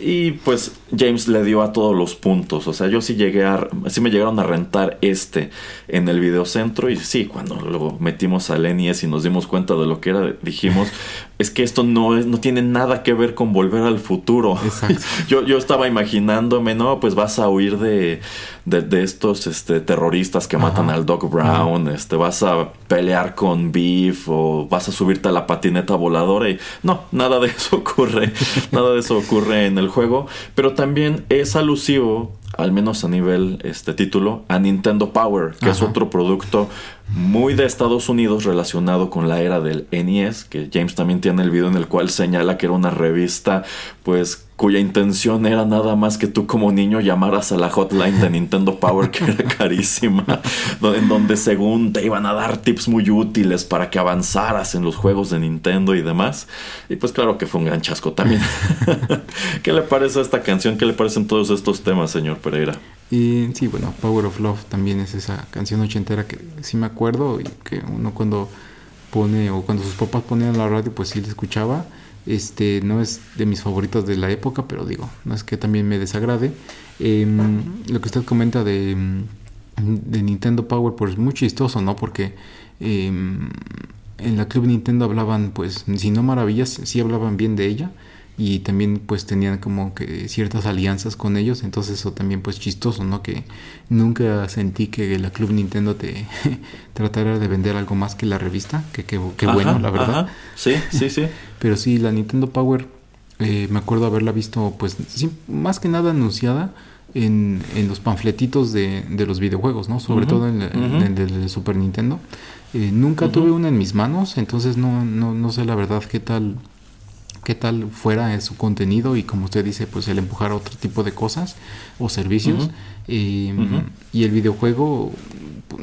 Y pues James le dio a todos los puntos. O sea, yo sí llegué a. Sí me llegaron a rentar este en el videocentro. Y sí, cuando lo metimos al NES y nos dimos cuenta de lo que era, dijimos: [LAUGHS] es que esto no, es, no tiene nada que ver con volver al futuro. [LAUGHS] yo, yo estaba imaginándome, no, pues vas a huir de, de, estos este, terroristas que matan al Doc Brown, este, vas a pelear con Beef o vas a subirte a la patineta voladora y no, nada de eso ocurre, [LAUGHS] nada de eso ocurre en el juego, pero también es alusivo al menos a nivel este título, a Nintendo Power, que es otro producto muy de Estados Unidos relacionado con la era del NES, que James también tiene el video en el cual señala que era una revista pues cuya intención era nada más que tú como niño llamaras a la hotline de Nintendo Power que era [LAUGHS] carísima, en donde según te iban a dar tips muy útiles para que avanzaras en los juegos de Nintendo y demás. Y pues claro que fue un gran chasco también. [LAUGHS] ¿Qué le parece a esta canción? ¿Qué le parecen todos estos temas, señor Pereira? Y sí, bueno, Power of Love también es esa canción ochentera que sí me acuerdo y que uno cuando pone o cuando sus papás ponían la radio pues sí le escuchaba este no es de mis favoritos de la época, pero digo, no es que también me desagrade. Em, lo que usted comenta de, Nintendo Power, pues es muy chistoso, ¿no? Porque em, en la Club Nintendo hablaban, pues, si no maravillas, sí hablaban bien de ella y también pues tenían como que ciertas alianzas con ellos, entonces eso también pues chistoso, ¿no? Que nunca sentí que la Club Nintendo te [LAUGHS] tratara de vender algo más que la revista, que qué bueno, la verdad. Sí, sí, sí. [LAUGHS] Pero sí, la Nintendo Power, eh, me acuerdo haberla visto pues sí, más que nada anunciada en, en los panfletitos de, de, los videojuegos, ¿no? Sobre todo en, el del Super Nintendo. Eh, nunca tuve una en mis manos, entonces no, no, no sé la verdad qué tal qué tal fuera su contenido y como usted dice, pues el empujar a otro tipo de cosas o servicios. y el videojuego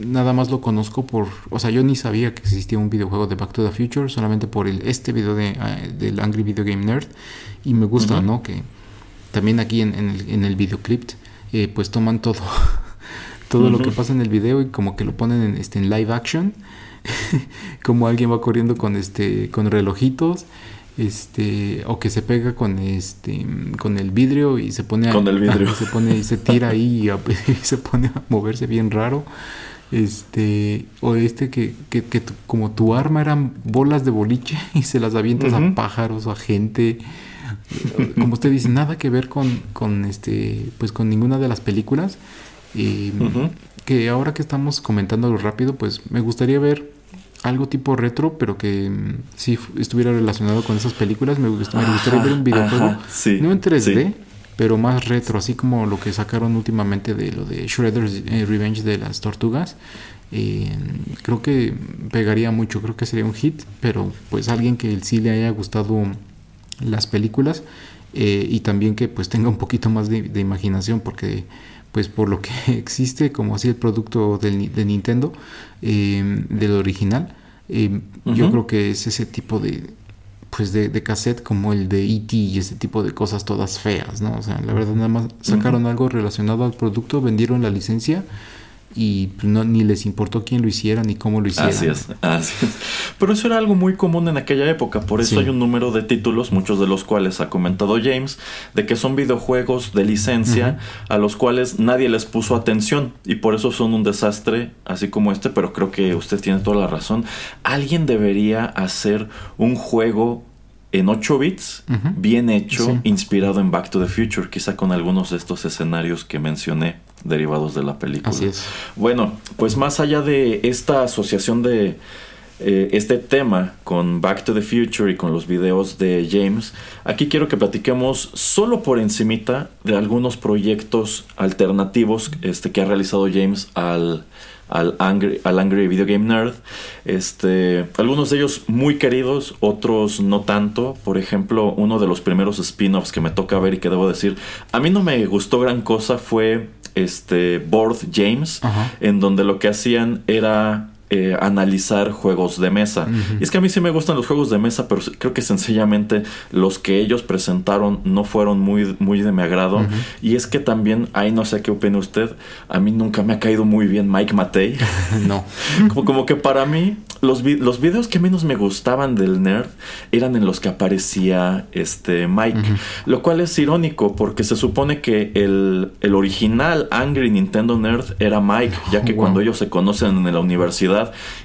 nada más lo conozco por, o sea, yo ni sabía que existía un videojuego de Back to the Future, solamente por el, este video de, ah, del Angry Video Game Nerd. Y me gusta, ¿no? Que también aquí en, el, en el videoclip, eh, pues toman todo, [LAUGHS] todo lo que pasa en el video y como que lo ponen en, este, en live action. [LAUGHS] como alguien va corriendo con este con relojitos este o que se pega con este con el vidrio y se pone con el vidrio. [LAUGHS] se pone y se tira ahí [LAUGHS] y, se pone a moverse bien raro. Este o este que, que, como tu arma eran bolas de boliche [LAUGHS] y se las avientas a pájaros o a gente. Como usted dice nada que ver con, con este pues con ninguna de las películas. Y que ahora que estamos comentándolo rápido pues me gustaría ver algo tipo retro, pero que mm, sí estuviera relacionado con esas películas. Me, gustaría, ver un videojuego, no en 3D, pero más retro, así como lo que sacaron últimamente de lo de Shredder's eh, Revenge de las tortugas. Eh, creo que pegaría mucho, creo que sería un hit, pero pues alguien que sí le haya gustado las películas eh, y también que pues tenga un poquito más de, imaginación porque pues por lo que [LAUGHS] existe como así el producto de Nintendo del original yo creo que es ese tipo de pues de, cassette como el de E.T. y ese tipo de cosas todas feas, ¿no? O sea, la verdad nada más sacaron algo relacionado al producto, vendieron la licencia y no, ni les importó quién lo hiciera ni cómo lo hiciera. Así es, así es. Pero eso era algo muy común en aquella época, por eso hay un número de títulos, muchos de los cuales ha comentado James, de que son videojuegos de licencia a los cuales nadie les puso atención y por eso son un desastre, así como este, pero creo que usted tiene toda la razón. Alguien debería hacer un juego en 8 bits, bien hecho, inspirado en Back to the Future, quizá con algunos de estos escenarios que mencioné derivados de la película. Así es. Bueno, pues más allá de esta asociación de eh, este tema con Back to the Future y con los videos de James, aquí quiero que platiquemos solo por encimita de algunos proyectos alternativos este, que ha realizado James al al Angry, al Angry Video Game Nerd. Este, algunos de ellos muy queridos, otros no tanto. Por ejemplo, uno de los primeros spin-offs que me toca ver y que debo decir, a mí no me gustó gran cosa fue este Board James, en donde lo que hacían era eh, analizar juegos de mesa. Y es que a mí sí me gustan los juegos de mesa, pero creo que sencillamente los que ellos presentaron no fueron muy, muy de mi agrado. Y es que también, ahí no sé qué opina usted, a mí nunca me ha caído muy bien Mike Matei. [LAUGHS] no. [LAUGHS] como, como que para mí, los, los videos que menos me gustaban del nerd eran en los que aparecía este Mike. Lo cual es irónico porque se supone que el, el original Angry Nintendo Nerd era Mike, ya que cuando ellos se conocen en la universidad,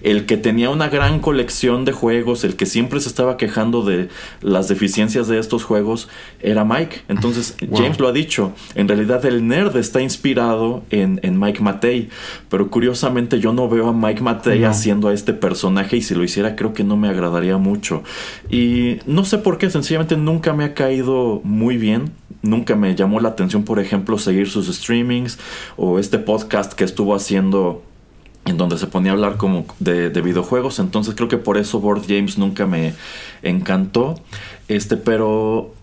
el que tenía una gran colección de juegos, el que siempre se estaba quejando de las deficiencias de estos juegos, era Mike. Entonces, [LAUGHS] James lo ha dicho, en realidad el nerd está inspirado en, Mike Matei, pero curiosamente yo no veo a Mike Matei haciendo a este personaje y si lo hiciera creo que no me agradaría mucho. Y no sé por qué, sencillamente nunca me ha caído muy bien. Nunca me llamó la atención, por ejemplo, seguir sus streamings o este podcast que estuvo haciendo en donde se ponía a hablar como de, videojuegos. Entonces creo que por eso Board Games nunca me encantó. Este, pero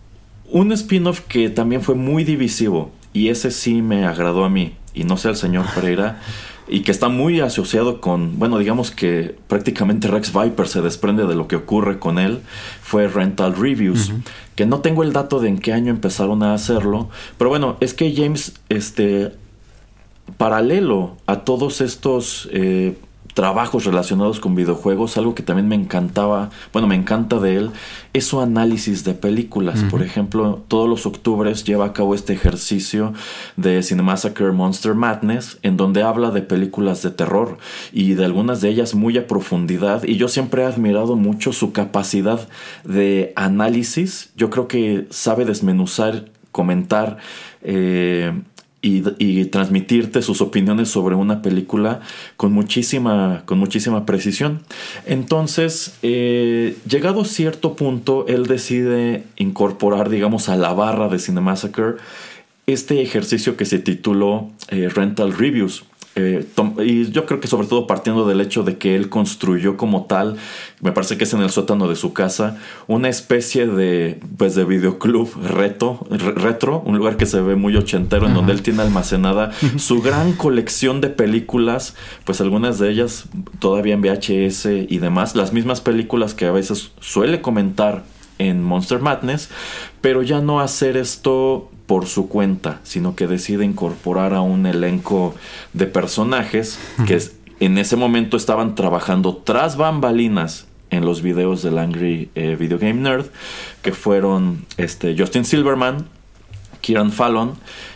un spin-off que también fue muy divisivo. Y ese sí me agradó a mí. Y no sé al señor Pereira. [LAUGHS] y que está muy asociado con, bueno, digamos que prácticamente Rex Viper se desprende de lo que ocurre con él, fue Rental Reviews, que no tengo el dato de en qué año empezaron a hacerlo, pero bueno, es que James este, paralelo a todos estos eh, trabajos relacionados con videojuegos, algo que también me encantaba, bueno, me encanta de él, es su análisis de películas. Por ejemplo, todos los octubres lleva a cabo este ejercicio de Cinemassacre Monster Madness, en donde habla de películas de terror y de algunas de ellas muy a profundidad. Y yo siempre he admirado mucho su capacidad de análisis. Yo creo que sabe desmenuzar, comentar. Eh, y, transmitirte sus opiniones sobre una película con muchísima, con muchísima precisión. Entonces, eh, llegado a cierto punto, él decide incorporar, digamos, a la barra de Cinemassacre este ejercicio que se tituló eh, Rental Reviews. Eh, y yo creo que sobre todo partiendo del hecho de que él construyó como tal, me parece que es en el sótano de su casa, una especie de, pues de videoclub reto, retro, un lugar que se ve muy ochentero, en donde él tiene almacenada su gran colección de películas, pues algunas de ellas todavía en VHS y demás, las mismas películas que a veces suele comentar en Monster Madness, pero ya no hacer esto por su cuenta, sino que decide incorporar a un elenco de personajes que en ese momento estaban trabajando tras bambalinas en los videos del Angry eh, Video Game Nerd, que fueron este, Justin Silverman, Kieran Fallon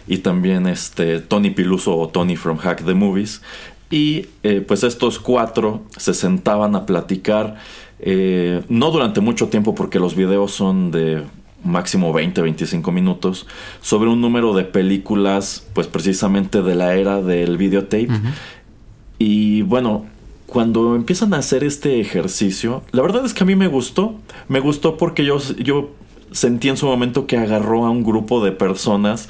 y también este, Tony Piluso o Tony from Hack the Movies. Y eh, pues estos cuatro se sentaban a platicar, eh, no durante mucho tiempo porque los videos son de máximo 20, 25 minutos, sobre un número de películas, pues precisamente de la era del videotape. Y bueno, cuando empiezan a hacer este ejercicio, la verdad es que a mí me gustó. Me gustó porque yo, yo sentí en su momento que agarró a un grupo de personas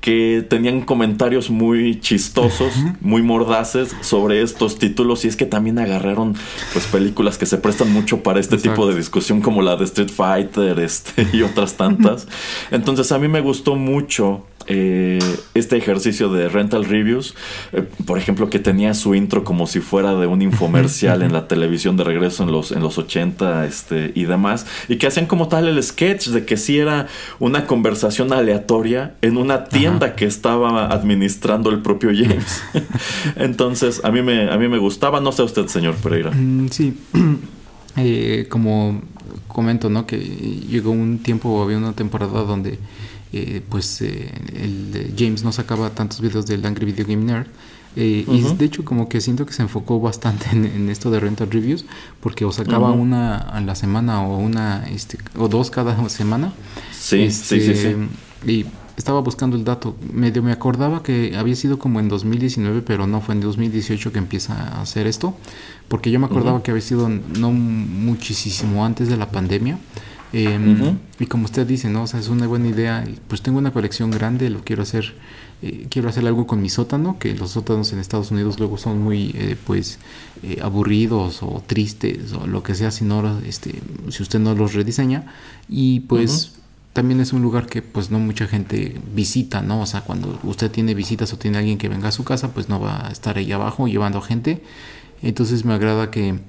que tenían comentarios muy chistosos, muy mordaces sobre estos títulos y es que también agarraron pues películas que se prestan mucho para este tipo de discusión como la de Street Fighter este, [LAUGHS] y otras tantas. Entonces a mí me gustó mucho eh, este ejercicio de rental reviews, eh, por ejemplo, que tenía su intro como si fuera de un infomercial en la televisión de regreso en los, en los 80 este, y demás, y que hacían como tal el sketch de que si era una conversación aleatoria en una tienda que estaba administrando el propio James. [LAUGHS] Entonces, a mí, me, a mí me gustaba, no sé usted, señor Pereira. Mm, sí, [CLEARS THROAT] eh, como comento, ¿no? Que llegó un tiempo, había una temporada donde eh, pues eh, el, James no sacaba tantos videos del Angry Video Game Nerd. Eh, y de hecho como que siento que se enfocó bastante en, esto de rental reviews porque o sacaba una a la semana o una este, o dos cada semana sí sí sí, sí. y estaba buscando el dato medio me acordaba que había sido como en 2019 pero no fue en 2018 que empieza a hacer esto porque yo me acordaba que había sido no muchísimo antes de la pandemia Em, y como usted dice, ¿no? O sea, es una buena idea. Pues tengo una colección grande, lo quiero hacer. Eh, quiero hacer algo con mi sótano, que los sótanos en Estados Unidos luego son muy, eh, pues, eh, aburridos o tristes o lo que sea si no, este, si usted no los rediseña. Y pues también es un lugar que, pues, no mucha gente visita, ¿no? O sea, cuando usted tiene visitas o tiene alguien que venga a su casa, pues no va a estar ahí abajo llevando gente. Entonces me agrada que,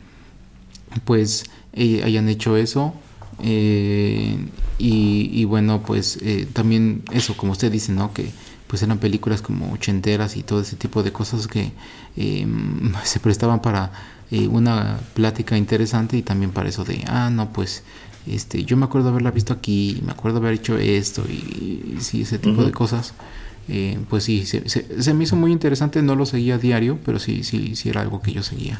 pues, hayan hecho eso. Eh, y, bueno, pues eh, también eso, como usted dice, ¿no? Que pues eran películas como ochenteras y todo ese tipo de cosas que em, [LAUGHS] se prestaban para eh, una plática interesante y también para eso de, ah, no, pues este, yo me acuerdo haberla visto aquí, me acuerdo haber hecho esto y, sí, ese tipo de cosas. pues sí, se, se, me hizo muy interesante, no lo seguía a diario, pero sí, sí, sí era algo que yo seguía.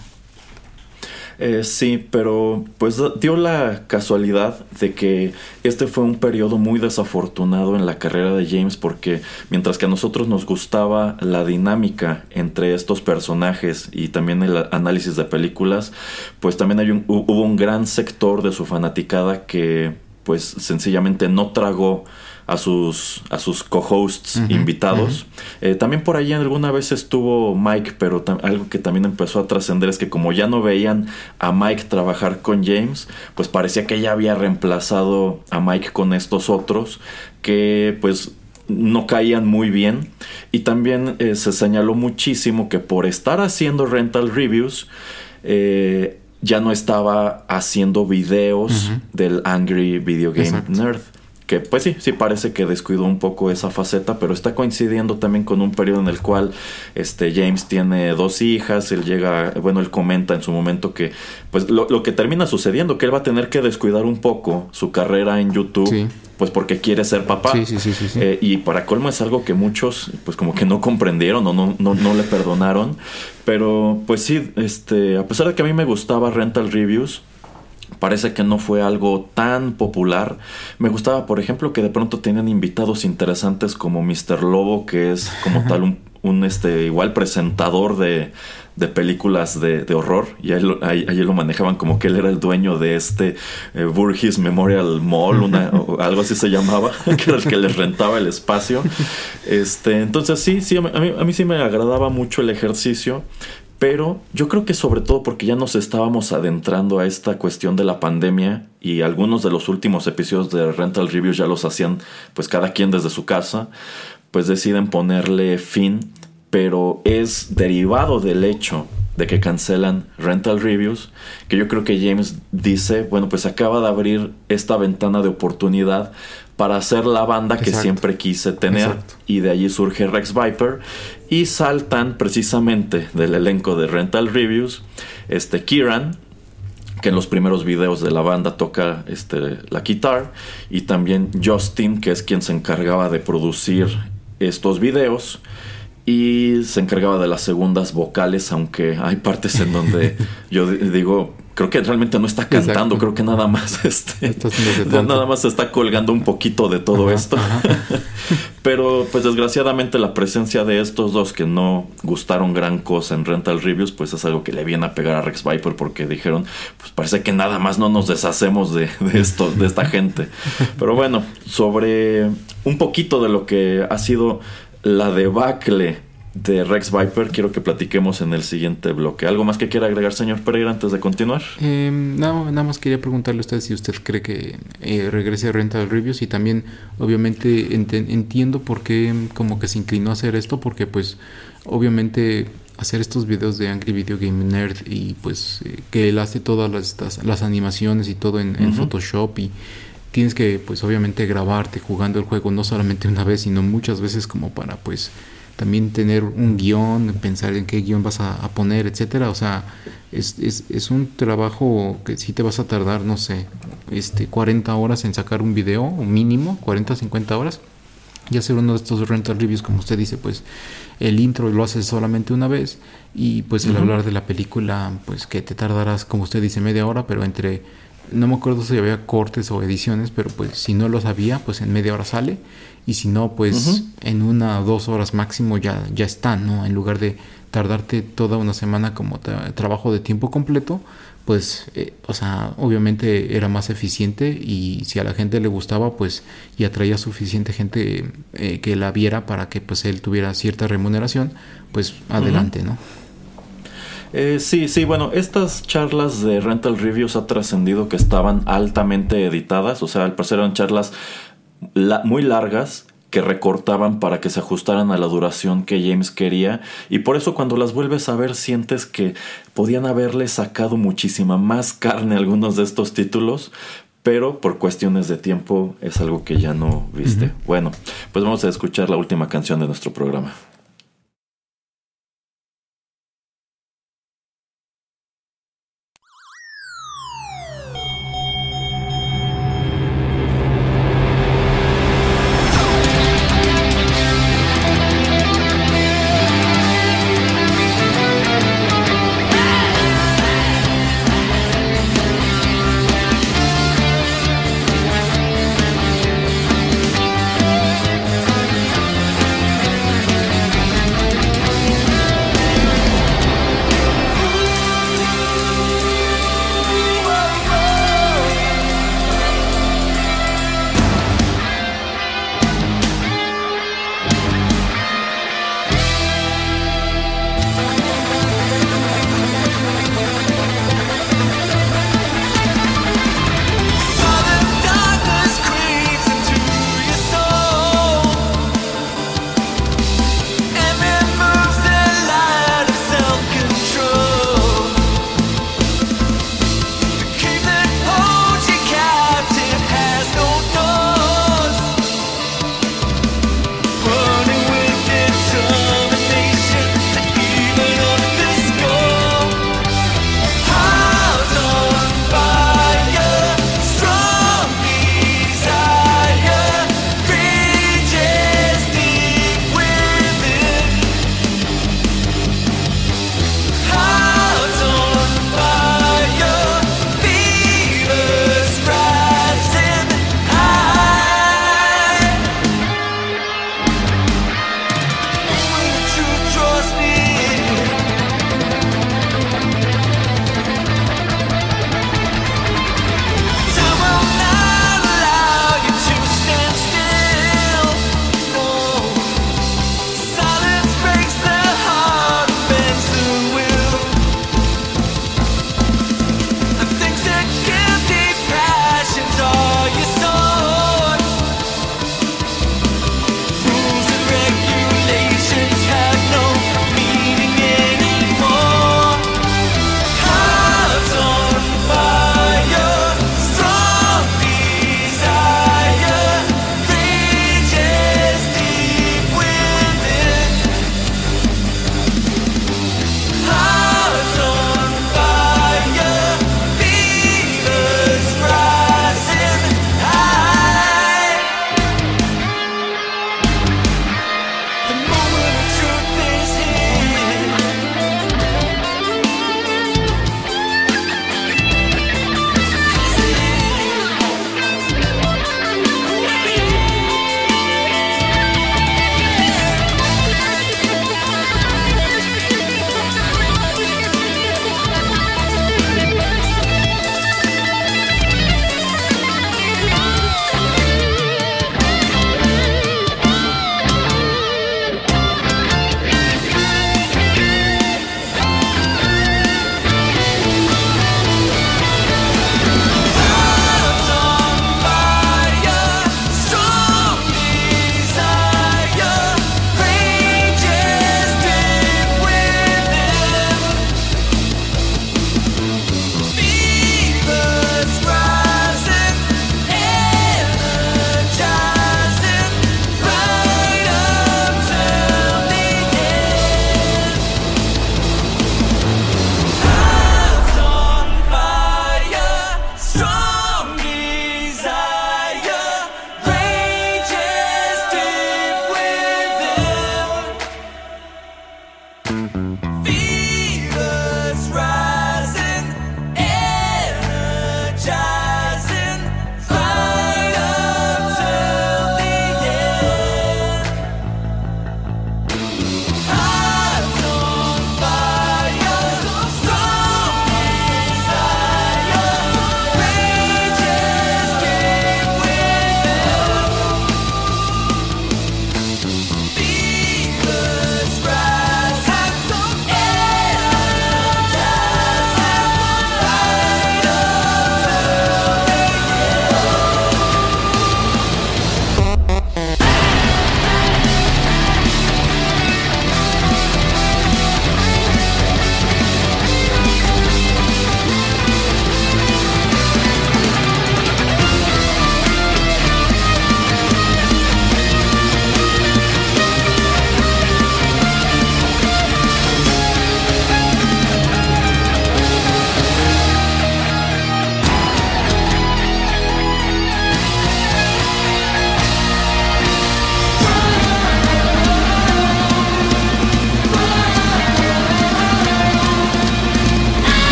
Eh, sí, pero pues dio la casualidad de que este fue un periodo muy desafortunado en la carrera de James porque mientras que a nosotros nos gustaba la dinámica entre estos personajes y también el análisis de películas, pues también hay un, hubo un gran sector de su fanaticada que pues sencillamente no tragó a sus, a sus co-hosts invitados. Eh, también por ahí alguna vez estuvo Mike, pero algo que también empezó a trascender es que como ya no veían a Mike trabajar con James, pues parecía que ya había reemplazado a Mike con estos otros que pues no caían muy bien. Y también eh, se señaló muchísimo que por estar haciendo rental reviews, eh, ya no estaba haciendo videos del Angry Video Game Nerd que pues sí, sí parece que descuidó un poco esa faceta, pero está coincidiendo también con un periodo en el cual este James tiene dos hijas, él llega, bueno, él comenta en su momento que pues lo, que termina sucediendo, que él va a tener que descuidar un poco su carrera en YouTube. Pues porque quiere ser papá. Sí, sí, sí, eh, y para colmo es algo que muchos, pues como que no comprendieron o no, no, no le perdonaron. Pero pues sí, este, a pesar de que a mí me gustaba Rental Reviews, parece que no fue algo tan popular. Me gustaba, por ejemplo, que de pronto tenían invitados interesantes como Mr. Lobo, que es como tal un, este, igual presentador de, de películas de, horror. Y ahí, lo manejaban como que él era el dueño de este eh, Burgess Memorial Mall, una, [LAUGHS] o algo así se llamaba, [LAUGHS] que era el que les rentaba el espacio. Este, entonces sí, sí, a mí, a mí sí me agradaba mucho el ejercicio pero yo creo que sobre todo porque ya nos estábamos adentrando a esta cuestión de la pandemia y algunos de los últimos episodios de Rental Reviews ya los hacían pues cada quien desde su casa, pues deciden ponerle fin, pero es derivado del hecho de que cancelan Rental Reviews, que yo creo que James dice, bueno, pues acaba de abrir esta ventana de oportunidad para hacer la banda que siempre quise tener. Y de allí surge Rex Viper. Y saltan precisamente del elenco de Rental Reviews, este Kieran, que en los primeros videos de la banda toca este, la guitarra, y también Justin, que es quien se encargaba de producir estos videos y se encargaba de las segundas vocales, aunque hay partes en donde [LAUGHS] yo digo, creo que realmente no está cantando, creo que nada más [LAUGHS] este, [LAUGHS] nada más está colgando un poquito de todo esto. [LAUGHS] Pero pues desgraciadamente la presencia de estos dos que no gustaron gran cosa en Rental Reviews, pues es algo que le viene a pegar a Rex Viper porque dijeron, pues parece que nada más no nos deshacemos de, de esto, de esta gente. Pero bueno, sobre un poquito de lo que ha sido la debacle de Rex Viper quiero que platiquemos en el siguiente bloque. ¿Algo más que quiera agregar, señor Pereira, antes de continuar? Eh, nada, más quería preguntarle a usted si usted cree que eh, regrese a Rental Reviews y también, obviamente, entiendo por qué como que se inclinó a hacer esto, porque pues, obviamente, hacer estos videos de Angry Video Game Nerd y pues eh, que él hace todas las, las animaciones y todo en, en Photoshop y tienes que pues obviamente grabarte jugando el juego no solamente una vez sino muchas veces como para pues también tener un guion, pensar en qué guion vas a, poner, etcétera. O sea, es, es, es, un trabajo que sí te vas a tardar, no sé, este 40 horas en sacar un video, mínimo, 40, 50 horas. Y hacer uno de estos rental reviews, como usted dice, pues el intro lo haces solamente una vez y pues el hablar de la película, pues que te tardarás, como usted dice, media hora, pero entre no me acuerdo si había cortes o ediciones, pero pues si no lo sabía, pues en media hora sale y si no, pues en una o dos horas máximo ya, ya está, ¿no? En lugar de tardarte toda una semana como trabajo de tiempo completo, pues, eh, o sea, obviamente era más eficiente y si a la gente le gustaba, pues, y atraía suficiente gente eh, que la viera para que, pues, él tuviera cierta remuneración, pues, adelante, ¿no? Eh, sí, sí, bueno, estas charlas de Rental Reviews ha trascendido que estaban altamente editadas, o sea, al parecer eran charlas muy largas que recortaban para que se ajustaran a la duración que James quería y por eso cuando las vuelves a ver sientes que podían haberle sacado muchísima más carne a algunos de estos títulos pero por cuestiones de tiempo es algo que ya no viste. Bueno, pues vamos a escuchar la última canción de nuestro programa.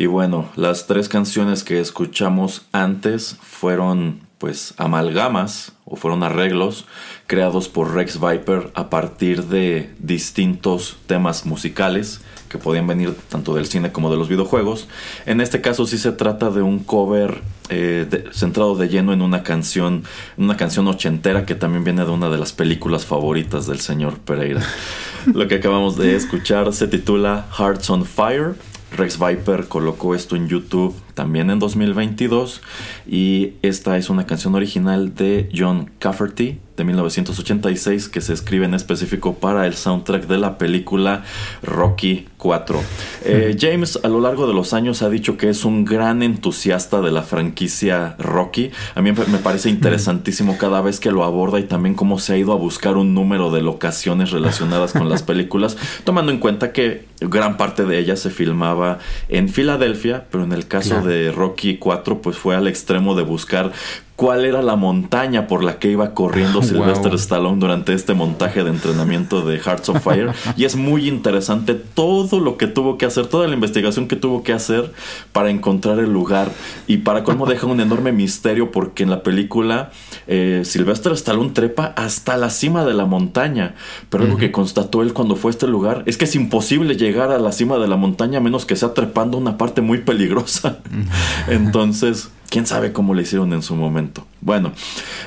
Y bueno, las tres canciones que escuchamos antes fueron pues amalgamas o fueron arreglos creados por Rex Viper a partir de distintos temas musicales que podían venir tanto del cine como de los videojuegos. En este caso sí se trata de un cover eh, centrado de lleno en una canción, una canción ochentera que también viene de una de las películas favoritas del señor Pereira. [LAUGHS] Lo que acabamos de escuchar se titula Hearts on Fire. Rex Viper colocó esto en YouTube también en 2022 y esta es una canción original de John Cafferty de 1986 que se escribe en específico para el soundtrack de la película Rocky 4. Eh, James a lo largo de los años ha dicho que es un gran entusiasta de la franquicia Rocky. A mí me parece interesantísimo cada vez que lo aborda y también cómo se ha ido a buscar un número de locaciones relacionadas con las películas, tomando en cuenta que gran parte de ellas se filmaba en Filadelfia, pero en el caso de Rocky 4 pues fue al extremo de buscar cuál era la montaña por la que iba corriendo [LAUGHS] Sylvester Stallone durante este montaje de entrenamiento de Hearts of Fire. y es muy interesante todo lo que tuvo que hacer, toda la investigación que tuvo que hacer para encontrar el lugar. Y para cómo deja un enorme misterio porque en la película eh, Sylvester Stallone trepa hasta la cima de la montaña. Pero lo que constató él cuando fue a este lugar es que es imposible llegar a la cima de la montaña a menos que sea trepando una parte muy peligrosa. [LAUGHS] Entonces quién sabe cómo le hicieron en su momento. Bueno,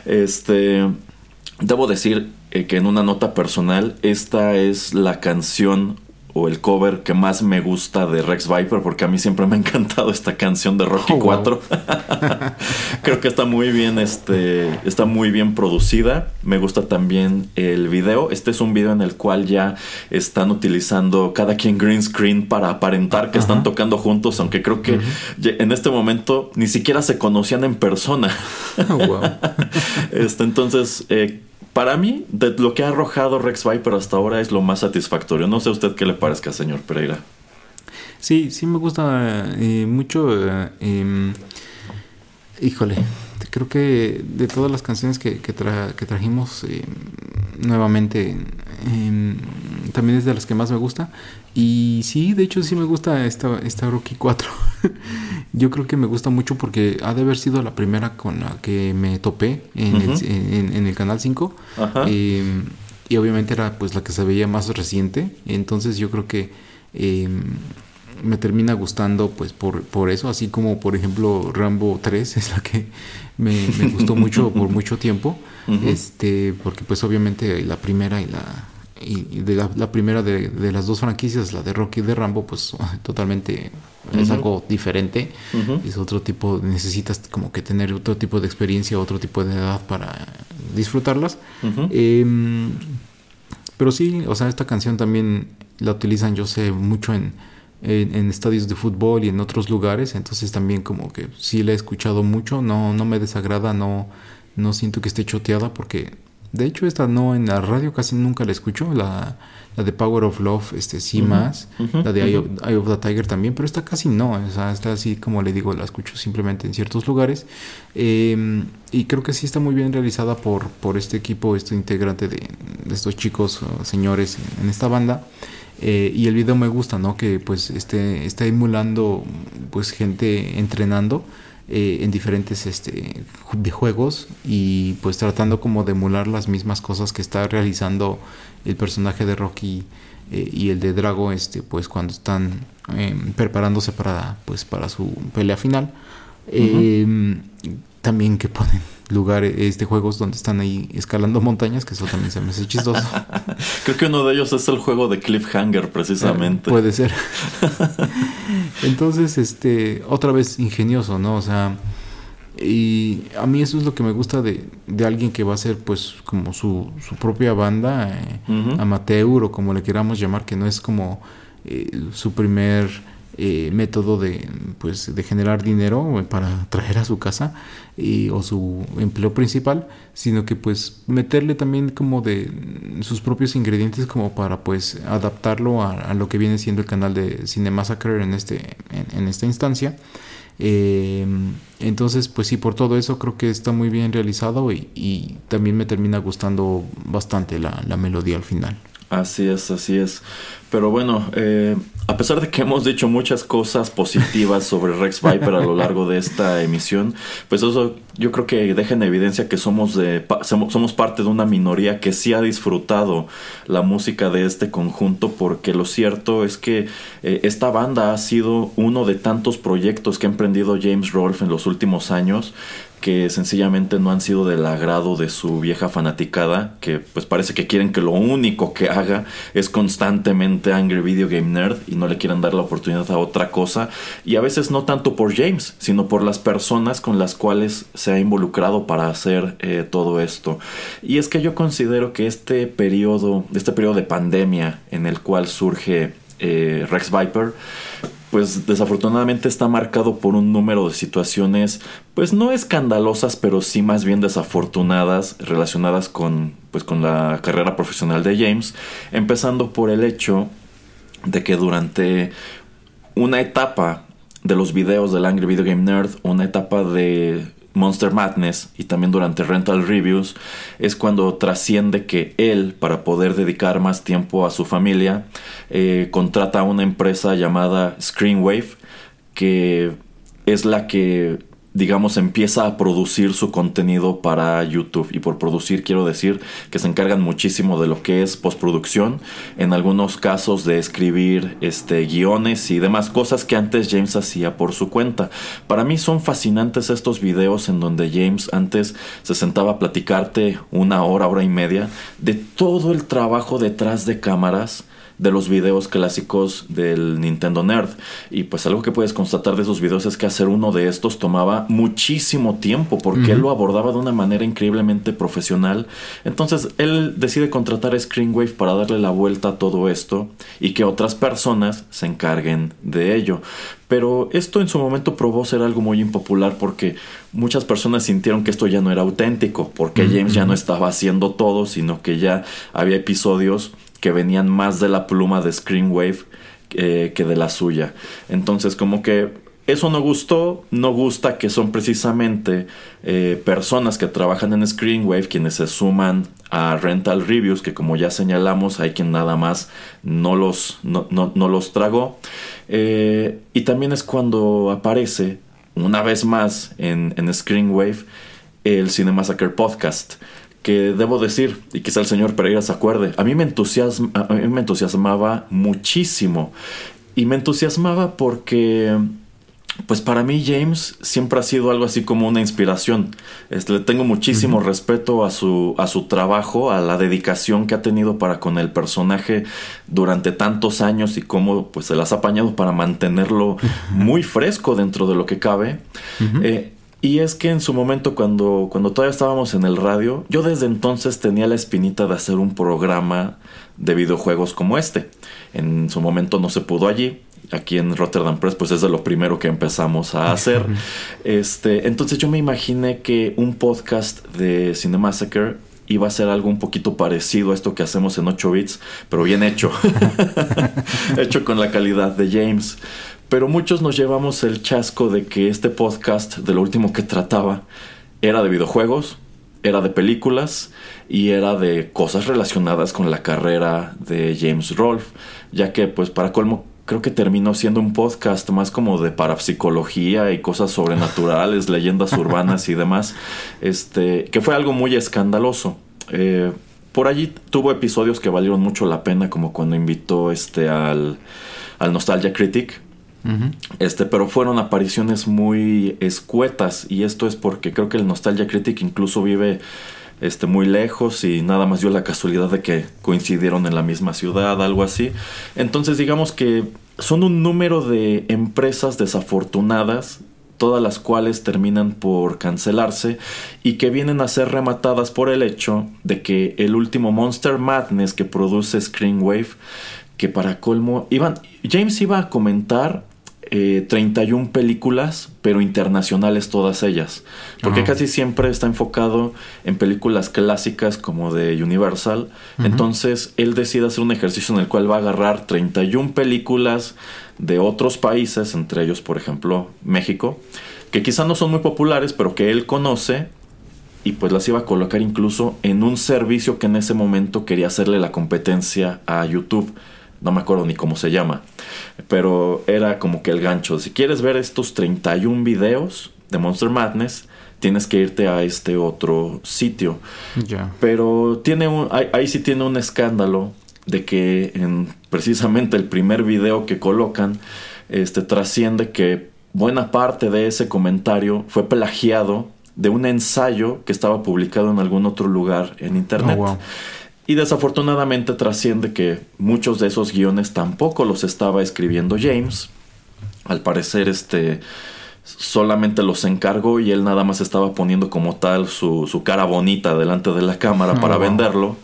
este. Debo decir eh, que en una nota personal, esta es la canción o el cover que más me gusta de Rex Viper porque a mí siempre me ha encantado esta canción de Rocky 4. [LAUGHS] Creo que está muy bien este está muy bien producida. Me gusta también el video. Este es un video en el cual ya están utilizando cada quien green screen para aparentar que están tocando juntos, aunque creo que en este momento ni siquiera se conocían en persona. Oh, [LAUGHS] este, entonces eh, para mí, de lo que ha arrojado Rex Viper hasta ahora es lo más satisfactorio. No sé a usted qué le parezca, señor Pereira. Sí, sí me gusta eh, mucho. Eh, em, híjole, creo que de todas las canciones que, que, trajimos em, nuevamente, em, también es de las que más me gusta. Y sí, de hecho sí me gusta esta, esta Rocky 4. [LAUGHS] Yo creo que me gusta mucho porque ha de haber sido la primera con la que me topé en, el, en, el, Canal 5. Em, y obviamente era pues la que se veía más reciente. Entonces yo creo que em, me termina gustando pues por, por eso. Así como por ejemplo Rambo 3 [LAUGHS] es la que me, gustó mucho por [LAUGHS] mucho tiempo. Este, porque pues obviamente la primera y la y de la, primera de, las dos franquicias, la de Rocky y de Rambo, pues [LAUGHS] totalmente es algo diferente. Es otro tipo, necesitas como que tener otro tipo de experiencia, otro tipo de edad para disfrutarlas. Em, pero sí, o sea, esta canción también la utilizan, yo sé, mucho en, en, estadios de fútbol y en otros lugares. Entonces también como que sí la he escuchado mucho. No, no me desagrada, no, no siento que esté choteada porque de hecho, esta no en la radio casi nunca la escucho. La, la de Power of Love, este sí más. la de Eye of, the Tiger también, pero esta casi no. O sea, esta así como le digo, la escucho simplemente en ciertos lugares. Em, y creo que sí está muy bien realizada por, por este equipo, este integrante de, estos chicos, señores en, esta banda. Eh, y el video me gusta, ¿no? Que pues este, está emulando pues gente entrenando eh, en diferentes este, juegos y pues tratando como de emular las mismas cosas que está realizando el personaje de Rocky eh, y el de Drago este pues cuando están em, preparándose para pues para su pelea final. Em, también que ponen lugares, este, juegos donde están ahí escalando montañas, que eso también se me hace chistoso. [LAUGHS] Creo que uno de ellos es el juego de Cliffhanger, precisamente. Eh, puede ser. [LAUGHS] Entonces, este, otra vez ingenioso, ¿no? O sea, y a mí eso es lo que me gusta de, de alguien que va a ser, pues, como su, su propia banda, eh, amateur o como le queramos llamar, que no es como eh, su primer eh, método de, pues, de generar dinero para traer a su casa y, o su empleo principal, sino que pues meterle también como de sus propios ingredientes como para pues adaptarlo a, lo que viene siendo el canal de Cinemassacre en, este, en, esta instancia. Eh, entonces, pues sí, por todo eso creo que está muy bien realizado y, también me termina gustando bastante la melodía al final. Así es, así es. Pero bueno, eh, a pesar de que hemos dicho muchas cosas positivas sobre Rex Viper a lo largo de esta emisión, pues eso yo creo que deja en evidencia que somos, de, somos parte de una minoría que sí ha disfrutado la música de este conjunto, porque lo cierto es que eh, esta banda ha sido uno de tantos proyectos que ha emprendido James Rolfe en los últimos años que sencillamente no han sido del agrado de su vieja fanaticada, que pues parece que quieren que lo único que haga es constantemente Angry Video Game Nerd y no le quieren dar la oportunidad a otra cosa, y a veces no tanto por James, sino por las personas con las cuales se ha involucrado para hacer eh, todo esto. Y es que yo considero que este periodo, este periodo de pandemia en el cual surge eh, Rex Viper, pues desafortunadamente está marcado por un número de situaciones, pues no escandalosas, pero sí más bien desafortunadas relacionadas con, pues con la carrera profesional de James, empezando por el hecho de que durante una etapa de los videos del Angry Video Game Nerd, una etapa de Monster Madness y también durante Rental Reviews es cuando trasciende que él, para poder dedicar más tiempo a su familia, eh, contrata a una empresa llamada Screenwave, que es la que digamos, empieza a producir su contenido para YouTube. Y por producir quiero decir que se encargan muchísimo de lo que es postproducción, en algunos casos de escribir este, guiones y demás cosas que antes James hacía por su cuenta. Para mí son fascinantes estos videos en donde James antes se sentaba a platicarte una hora, hora y media de todo el trabajo detrás de cámaras de los videos clásicos del Nintendo Nerd. Y pues algo que puedes constatar de esos videos es que hacer uno de estos tomaba muchísimo tiempo porque él lo abordaba de una manera increíblemente profesional. Entonces él decide contratar a Screenwave para darle la vuelta a todo esto y que otras personas se encarguen de ello. Pero esto en su momento probó ser algo muy impopular porque muchas personas sintieron que esto ya no era auténtico, porque James ya no estaba haciendo todo, sino que ya había episodios que venían más de la pluma de Screenwave eh, que de la suya. Entonces como que eso no gustó, no gusta que son precisamente eh, personas que trabajan en Screenwave quienes se suman a Rental Reviews, que como ya señalamos hay quien nada más no los, no, los tragó. Eh, y también es cuando aparece una vez más en, en Screenwave el Cinemassacre Podcast que debo decir, y quizá el señor Pereira se acuerde, a mí me, a mí me entusiasmaba muchísimo. Y me entusiasmaba porque, pues para mí James siempre ha sido algo así como una inspiración. Este, le tengo muchísimo respeto a su, a su trabajo, a la dedicación que ha tenido para con el personaje durante tantos años y cómo pues, se las ha apañado para mantenerlo [LAUGHS] muy fresco dentro de lo que cabe. Y es que en su momento, cuando, cuando todavía estábamos en el radio, yo desde entonces tenía la espinita de hacer un programa de videojuegos como este. En su momento no se pudo allí. Aquí en Rotterdam Press, pues es de lo primero que empezamos a hacer. este, entonces yo me imaginé que un podcast de Cinemassacre iba a ser algo un poquito parecido a esto que hacemos en 8 bits, pero bien hecho. [LAUGHS] [LAUGHS] hecho con la calidad de James. Pero muchos nos llevamos el chasco de que este podcast, de lo último que trataba, era de videojuegos, era de películas y era de cosas relacionadas con la carrera de James Rolfe, ya que pues para colmo creo que terminó siendo un podcast más como de parapsicología y cosas sobrenaturales, [LAUGHS] leyendas urbanas y demás, este, que fue algo muy escandaloso. Eh, por allí tuvo episodios que valieron mucho la pena, como cuando invitó este al, al Nostalgia Critic, este, pero fueron apariciones muy escuetas y esto es porque creo que el Nostalgia Critic incluso vive este, muy lejos y nada más dio la casualidad de que coincidieron en la misma ciudad, algo así. Entonces digamos que son un número de empresas desafortunadas todas las cuales terminan por cancelarse y que vienen a ser rematadas por el hecho de que el último Monster Madness que produce Screenwave, que para colmo, iban, James iba a comentar 31 eh, películas, pero internacionales todas ellas. Porque casi siempre está enfocado en películas clásicas como de Universal. Entonces él decide hacer un ejercicio en el cual va a agarrar 31 películas de otros países, entre ellos, por ejemplo, México, que quizá no son muy populares, pero que él conoce y pues las iba a colocar incluso en un servicio que en ese momento quería hacerle la competencia a YouTube no me acuerdo ni cómo se llama, pero era como que el gancho. Si quieres ver estos 31 videos de Monster Madness, tienes que irte a este otro sitio. Ya. Pero tiene un, ahí, ahí sí tiene un escándalo de que en precisamente el primer video que colocan, este trasciende que buena parte de ese comentario fue plagiado de un ensayo que estaba publicado en algún otro lugar en internet. Oh, wow. Y desafortunadamente trasciende que muchos de esos guiones tampoco los estaba escribiendo James. Al parecer, este solamente los encargó y él nada más estaba poniendo como tal su, su cara bonita delante de la cámara Oh, para wow. venderlo.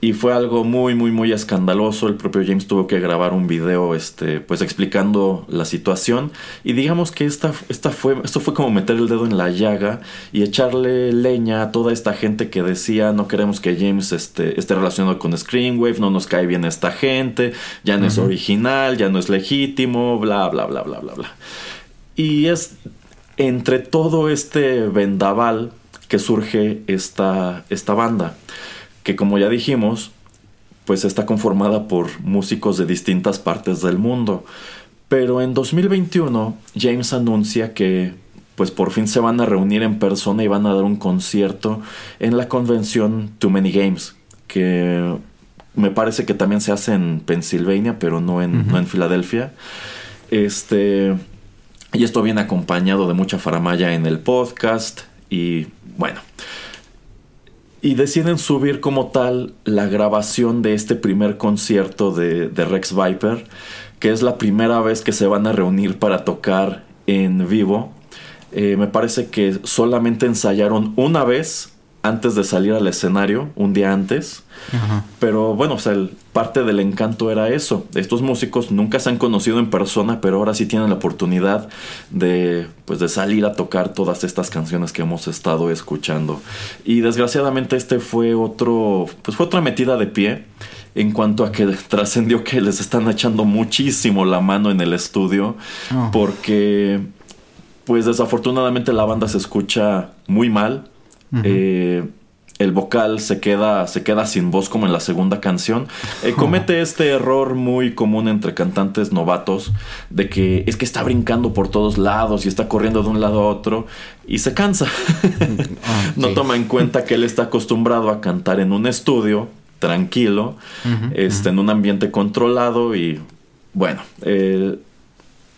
Y fue algo muy, muy, muy escandaloso. El propio James tuvo que grabar un video, este, pues explicando la situación. Y digamos que esta, esta fue, esto fue como meter el dedo en la llaga y echarle leña a toda esta gente que decía no queremos que James este, esté relacionado con Screenwave, no nos cae bien esta gente, ya no es original, ya no es legítimo, bla, bla, bla, bla, bla, bla. Y es entre todo este vendaval que surge esta, esta banda, que como ya dijimos, pues está conformada por músicos de distintas partes del mundo. Pero en 2021 James anuncia que pues por fin se van a reunir en persona y van a dar un concierto en la convención Too Many Games, que me parece que también se hace en Pensilvania, pero no en, no en Filadelfia. Este, y esto viene acompañado de mucha faramaya en el podcast. Y bueno. Y deciden subir como tal la grabación de este primer concierto de, de Rex Viper. Que es la primera vez que se van a reunir para tocar en vivo. Eh, me parece que solamente ensayaron una vez antes de salir al escenario, un día antes. Ajá. Pero bueno, o sea, el- parte del encanto era eso. Estos músicos nunca se han conocido en persona, pero ahora sí tienen la oportunidad de, pues, de salir a tocar todas estas canciones que hemos estado escuchando. Y desgraciadamente este fue otro, pues fue otra metida de pie en cuanto a que [LAUGHS] trascendió que les están echando muchísimo la mano en el estudio, Oh. porque, pues desafortunadamente la banda se escucha muy mal. Eh, el vocal se queda, se queda sin voz como en la segunda canción. Eh, comete este error muy común entre cantantes novatos de que es que está brincando por todos lados y está corriendo de un lado a otro y se cansa. Ah, no toma en cuenta que él está acostumbrado a cantar en un estudio tranquilo, este, en un ambiente controlado y bueno, eh,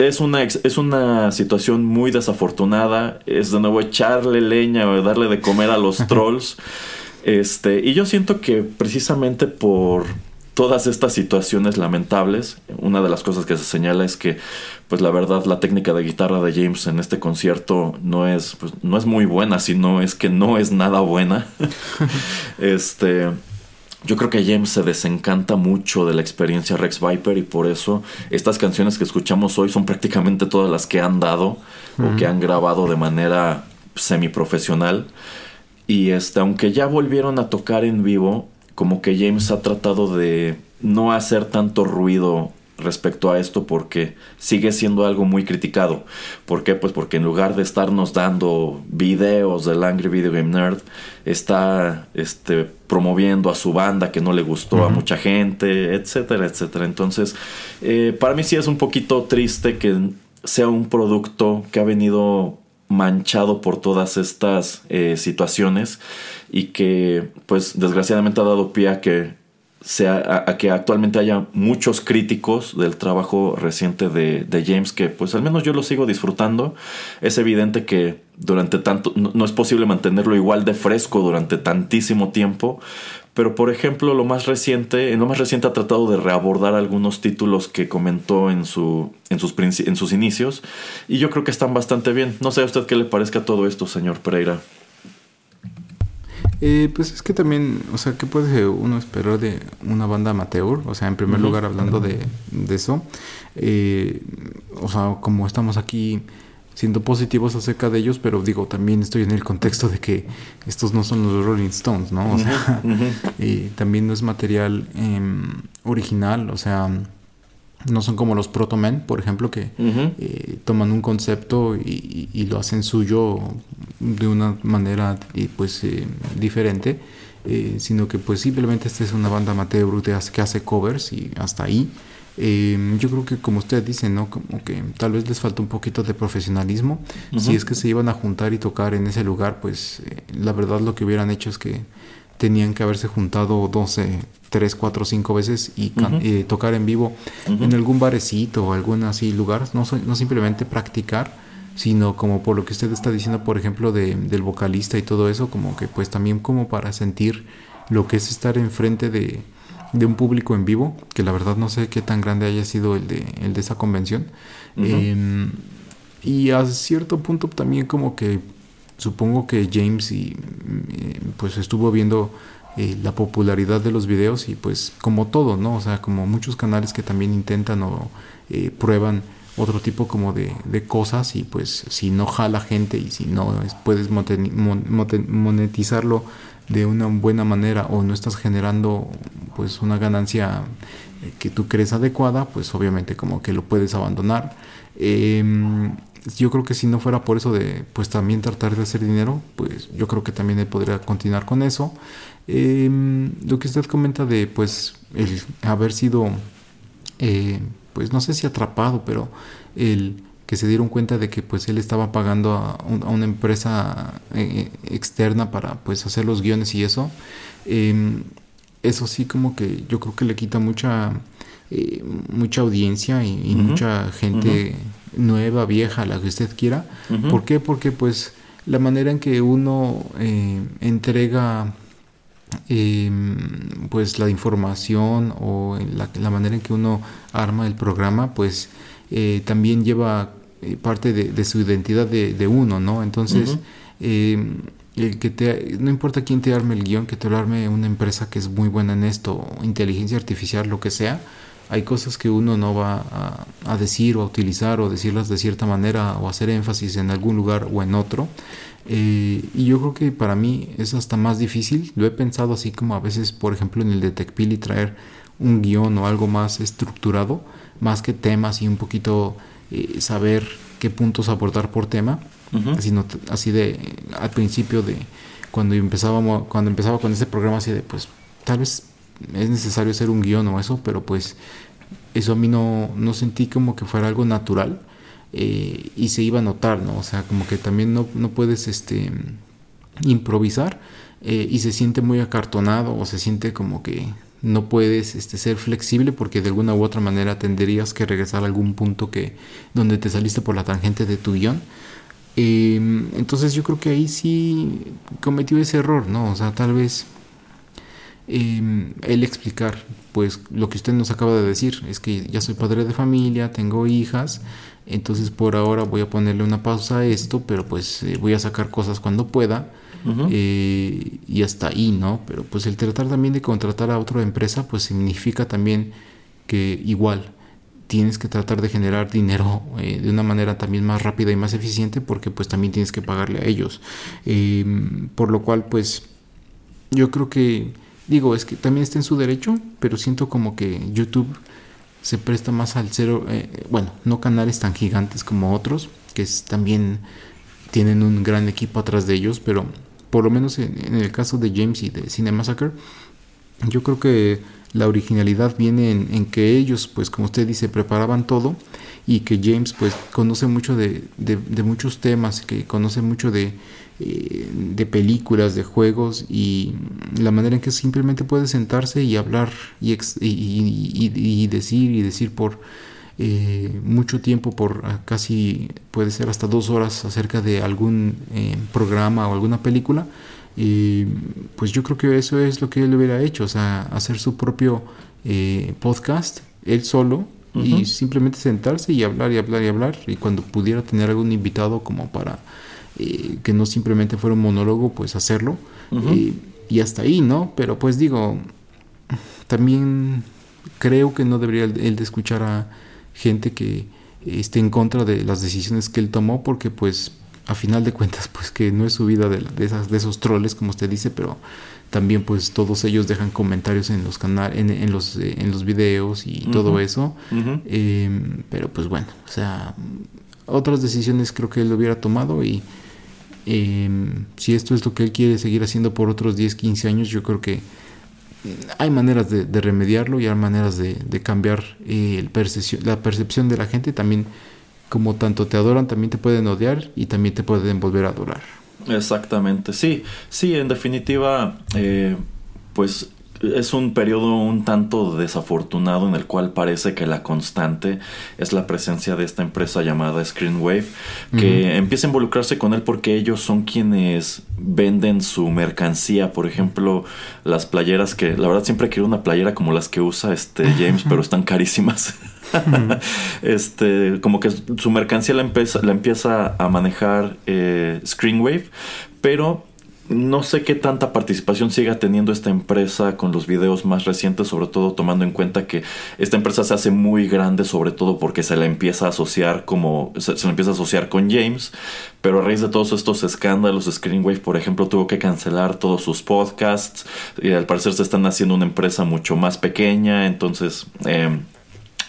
es una, es una situación muy desafortunada. Es de nuevo echarle leña o darle de comer a los [LAUGHS] trolls. Este, y yo siento que precisamente por todas estas situaciones lamentables, una de las cosas que se señala es que, pues la verdad, la técnica de guitarra de James en este concierto no es, pues, no es muy buena, sino es que no es nada buena. [LAUGHS] este. Yo creo que James se desencanta mucho de la experiencia Rex Viper y por eso estas canciones que escuchamos hoy son prácticamente todas las que han dado o que han grabado de manera semiprofesional. Y este, aunque ya volvieron a tocar en vivo, como que James ha tratado de no hacer tanto ruido respecto a esto porque sigue siendo algo muy criticado. ¿Por qué? Pues porque en lugar de estarnos dando videos del Angry Video Game Nerd, está este, promoviendo a su banda que no le gustó a mucha gente, etcétera, etcétera. Entonces, eh, para mí sí es un poquito triste que sea un producto que ha venido manchado por todas estas eh, situaciones y que pues desgraciadamente ha dado pie a que sea a, que actualmente haya muchos críticos del trabajo reciente de, James que pues al menos yo lo sigo disfrutando. Es evidente que durante tanto no, es posible mantenerlo igual de fresco durante tantísimo tiempo pero por ejemplo lo más reciente en lo más reciente ha tratado de reabordar algunos títulos que comentó en su en sus en sus inicios y yo creo que están bastante bien. No sé a usted qué le parezca todo esto señor Pereira Eh, pues es que también, o sea, ¿qué puede uno esperar de una banda amateur? O sea, en primer lugar, hablando de, de eso, eh, o sea, como estamos aquí siendo positivos acerca de ellos, pero digo, también estoy en el contexto de que estos no son los Rolling Stones, ¿no? O sea, [LAUGHS] y también no es material em, original, o sea, no son como los Proto Men, por ejemplo, que eh, toman un concepto y, y- y lo hacen suyo de una manera eh, pues eh, diferente, eh, sino que pues simplemente esta es una banda amateur que hace covers y hasta ahí. Em, yo creo que como usted dice, ¿no? Como que tal vez les falta un poquito de profesionalismo. Si es que se iban a juntar y tocar en ese lugar, pues eh, la verdad lo que hubieran hecho es que tenían que haberse juntado 12, 3, 4, 5 veces y eh, tocar en vivo en algún barecito o algún así lugar, no, no simplemente practicar, sino como por lo que usted está diciendo, por ejemplo, de, del vocalista y todo eso, como que pues también como para sentir lo que es estar enfrente de, de un público en vivo, que la verdad no sé qué tan grande haya sido el de, el de esa convención. Em, y a cierto punto también como que supongo que James y, eh, pues estuvo viendo eh, la popularidad de los videos y pues como todo, ¿no? O sea, como muchos canales que también intentan o eh, prueban otro tipo como de, de, cosas y pues si no jala gente y si no puedes monetizarlo de una buena manera o no estás generando pues una ganancia que tú crees adecuada, pues obviamente como que lo puedes abandonar. Em, yo creo que si no fuera por eso de pues también tratar de hacer dinero, pues yo creo que también él podría continuar con eso. Em, lo que usted comenta de pues el haber sido eh, pues no sé si atrapado, pero el que se dieron cuenta de que pues él estaba pagando a, una empresa eh, externa para pues hacer los guiones y eso em, eso sí como que yo creo que le quita mucha eh, mucha audiencia y, mucha gente nueva vieja la que usted quiera ¿por qué? porque pues la manera en que uno eh, entrega em, pues la información o la, la, manera en que uno arma el programa pues también lleva eh, parte de, su identidad de, uno, ¿no? Entonces, eh, el que te, no importa quién te arme el guion, que te lo arme una empresa que es muy buena en esto, inteligencia artificial, lo que sea, hay cosas que uno no va a, decir o a utilizar o decirlas de cierta manera o hacer énfasis en algún lugar o en otro. Eh, y yo creo que para mí es hasta más difícil. Lo he pensado así como a veces, por ejemplo, en el y traer un guion o algo más estructurado, más que temas y un poquito eh, saber qué puntos abordar por tema, así, así de al principio de cuando empezábamos cuando empezaba con ese programa así de pues tal vez es necesario hacer un guion o eso, pero pues eso a mí no, no sentí como que fuera algo natural eh, y se iba a notar, ¿no? O sea, como que también no, no puedes este improvisar eh, y se siente muy acartonado o se siente como que no puedes este, ser flexible porque de alguna u otra manera tendrías que regresar a algún punto que donde te saliste por la tangente de tu guion. Em, entonces yo creo que ahí sí cometió ese error, ¿no? O sea, tal vez eh, el explicar, pues lo que usted nos acaba de decir, es que ya soy padre de familia, tengo hijas, entonces por ahora voy a ponerle una pausa a esto, pero pues eh, voy a sacar cosas cuando pueda eh, y hasta ahí, ¿no? Pero pues el tratar también de contratar a otra empresa, pues significa también que igual tienes que tratar de generar dinero eh, de una manera también más rápida y más eficiente porque pues también tienes que pagarle a ellos. Em, por lo cual pues yo creo que, digo, es que también está en su derecho, pero siento como que YouTube se presta más al cero, eh, bueno, no canales tan gigantes como otros, que también tienen un gran equipo atrás de ellos, pero por lo menos en, el caso de James y de Cinema yo creo que la originalidad viene en, que ellos, pues como usted dice, preparaban todo y que James pues conoce mucho de, muchos temas, que conoce mucho de, eh, de películas, de juegos y la manera en que simplemente puede sentarse y hablar y, y decir y decir por eh, mucho tiempo, por ah, casi puede ser hasta dos horas acerca de algún eh, programa o alguna película, y pues yo creo que eso es lo que él hubiera hecho, o sea, hacer su propio eh, podcast, él solo, y simplemente sentarse y hablar y hablar y hablar, y cuando pudiera tener algún invitado como para que no simplemente fuera un monólogo, pues hacerlo, y hasta ahí, ¿no? Pero pues digo, también creo que no debería él de escuchar a gente que esté en contra de las decisiones que él tomó porque pues a final de cuentas pues que no es su vida de, esas, de esos troles como usted dice pero también pues todos ellos dejan comentarios en los canales en, los eh, en los videos y todo eso. Pero pues bueno o sea otras decisiones creo que él hubiera tomado y em, si esto es lo que él quiere seguir haciendo por otros 10 15 años yo creo que hay maneras de, remediarlo y hay maneras de, cambiar eh, la percepción de la gente. También, como tanto te adoran, también te pueden odiar y también te pueden volver a adorar. Exactamente, sí, sí, en definitiva, eh, pues es un periodo un tanto desafortunado en el cual parece que la constante es la presencia de esta empresa llamada Screenwave, que empieza a involucrarse con él porque ellos son quienes venden su mercancía, por ejemplo, las playeras que la verdad siempre quiero una playera como las que usa este [LAUGHS] James, pero están carísimas. [LAUGHS] este, como que su mercancía la empieza, la empieza a manejar eh, Screenwave, pero no sé qué tanta participación siga teniendo esta empresa con los videos más recientes, sobre todo tomando en cuenta que esta empresa se hace muy grande, sobre todo porque se la empieza a asociar como se, se empieza a asociar con James, pero a raíz de todos estos escándalos, Screenwave, por ejemplo, tuvo que cancelar todos sus podcasts y al parecer se están haciendo una empresa mucho más pequeña, entonces eh,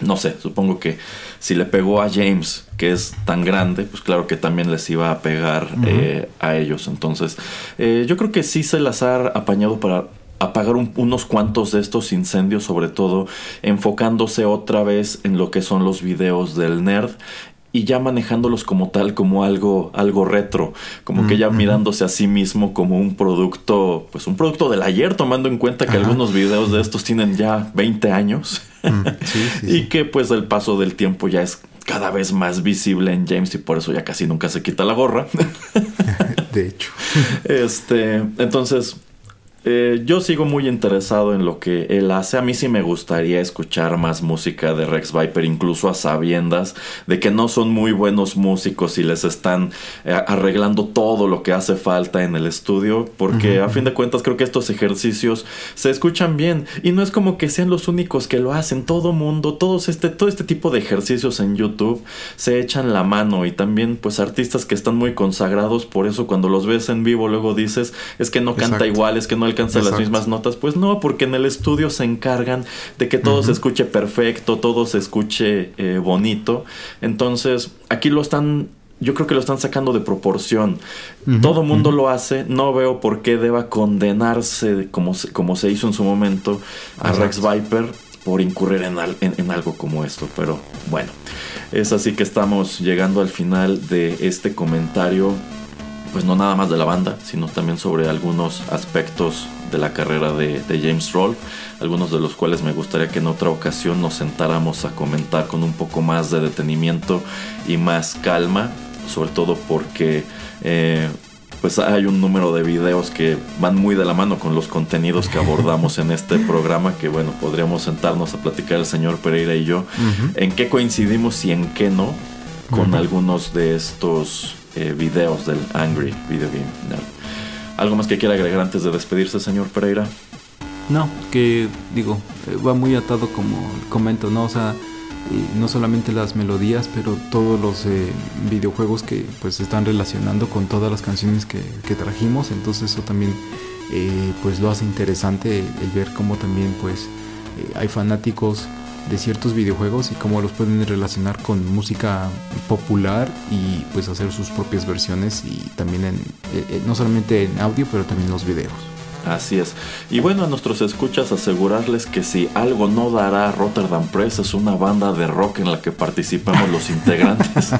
no sé, supongo que si le pegó a James, que es tan grande, pues claro que también les iba a pegar eh, a ellos. Entonces, eh, yo creo que sí se las ha apañado para apagar unos cuantos de estos incendios, sobre todo enfocándose otra vez en lo que son los videos del nerd y ya manejándolos como tal, como algo, algo retro, como que ya mirándose a sí mismo como un producto, pues un producto del ayer, tomando en cuenta que algunos videos de estos tienen ya 20 años [LAUGHS] y que pues el paso del tiempo ya es cada vez más visible en James y por eso ya casi nunca se quita la gorra. [LAUGHS] de hecho. Este, entonces, eh, yo sigo muy interesado en lo que él hace. A mí sí me gustaría escuchar más música de Rex Viper, incluso a sabiendas de que no son muy buenos músicos y les están eh, arreglando todo lo que hace falta en el estudio, porque a fin de cuentas creo que estos ejercicios se escuchan bien y no es como que sean los únicos que lo hacen. Todo mundo, todos este, todo este tipo de ejercicios en YouTube se echan la mano y también pues artistas que están muy consagrados, por eso cuando los ves en vivo luego dices es que no canta igual, es que no alcanza las mismas notas. Pues no, porque en el estudio se encargan de que todo se escuche perfecto, todo se escuche eh, bonito. Entonces, aquí lo están yo creo que lo están sacando de proporción. Todo mundo lo hace. No veo por qué deba condenarse, como se, como se hizo en su momento, a Rex Viper por incurrir en, en, algo como esto. Pero bueno, es así que estamos llegando al final de este comentario pues no nada más de la banda, sino también sobre algunos aspectos de la carrera de, James Roll, algunos de los cuales me gustaría que en otra ocasión nos sentáramos a comentar con un poco más de detenimiento y más calma, sobre todo porque eh, pues hay un número de videos que van muy de la mano con los contenidos que abordamos en este [LAUGHS] programa, que bueno, podríamos sentarnos a platicar el señor Pereira y yo, en qué coincidimos y en qué no con algunos de estos eh, videos del Angry Video Game. ¿Algo más que quiera agregar antes de despedirse, señor Pereira? No, que digo, eh, va muy atado como comento, ¿no? O sea, no solamente las melodías, pero todos los eh, videojuegos que pues están relacionando con todas las canciones que, trajimos, entonces eso también pues lo hace interesante el ver cómo también pues hay fanáticos de ciertos videojuegos y cómo los pueden relacionar con música popular y pues hacer sus propias versiones y también en, eh, eh, no solamente en audio pero también en los videos. Así es. Y bueno, a nuestros escuchas asegurarles que si algo no dará Rotterdam Press es una banda de rock en la que participamos los [LAUGHS] integrantes.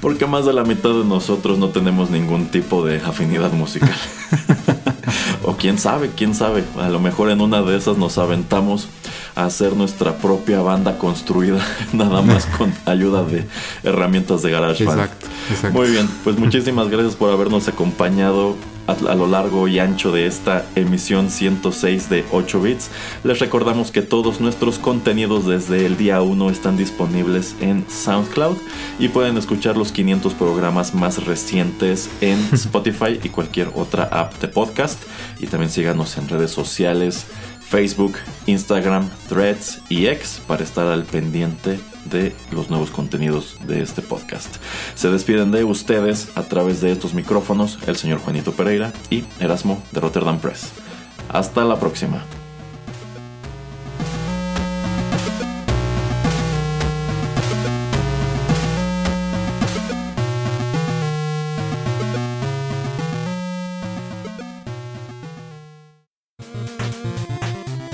Porque más de la mitad de nosotros no tenemos ningún tipo de afinidad musical. [LAUGHS] [LAUGHS] o quién sabe, quién sabe. A lo mejor en una de esas nos aventamos hacer nuestra propia banda construida, [LAUGHS] nada más con ayuda de herramientas de GarageBand. Exacto, exacto. Muy bien, pues muchísimas gracias por habernos acompañado a, lo largo y ancho de esta emisión 106 de 8 bits. Les recordamos que todos nuestros contenidos desde el día 1 están disponibles en SoundCloud y pueden escuchar los 500 programas más recientes en [LAUGHS] Spotify y cualquier otra app de podcast. Y también síganos en redes sociales Facebook, Instagram, Threads y X para estar al pendiente de los nuevos contenidos de este podcast. Se despiden de ustedes a través de estos micrófonos el señor Juanito Pereira y Erasmo de Rotterdam Press. Hasta la próxima.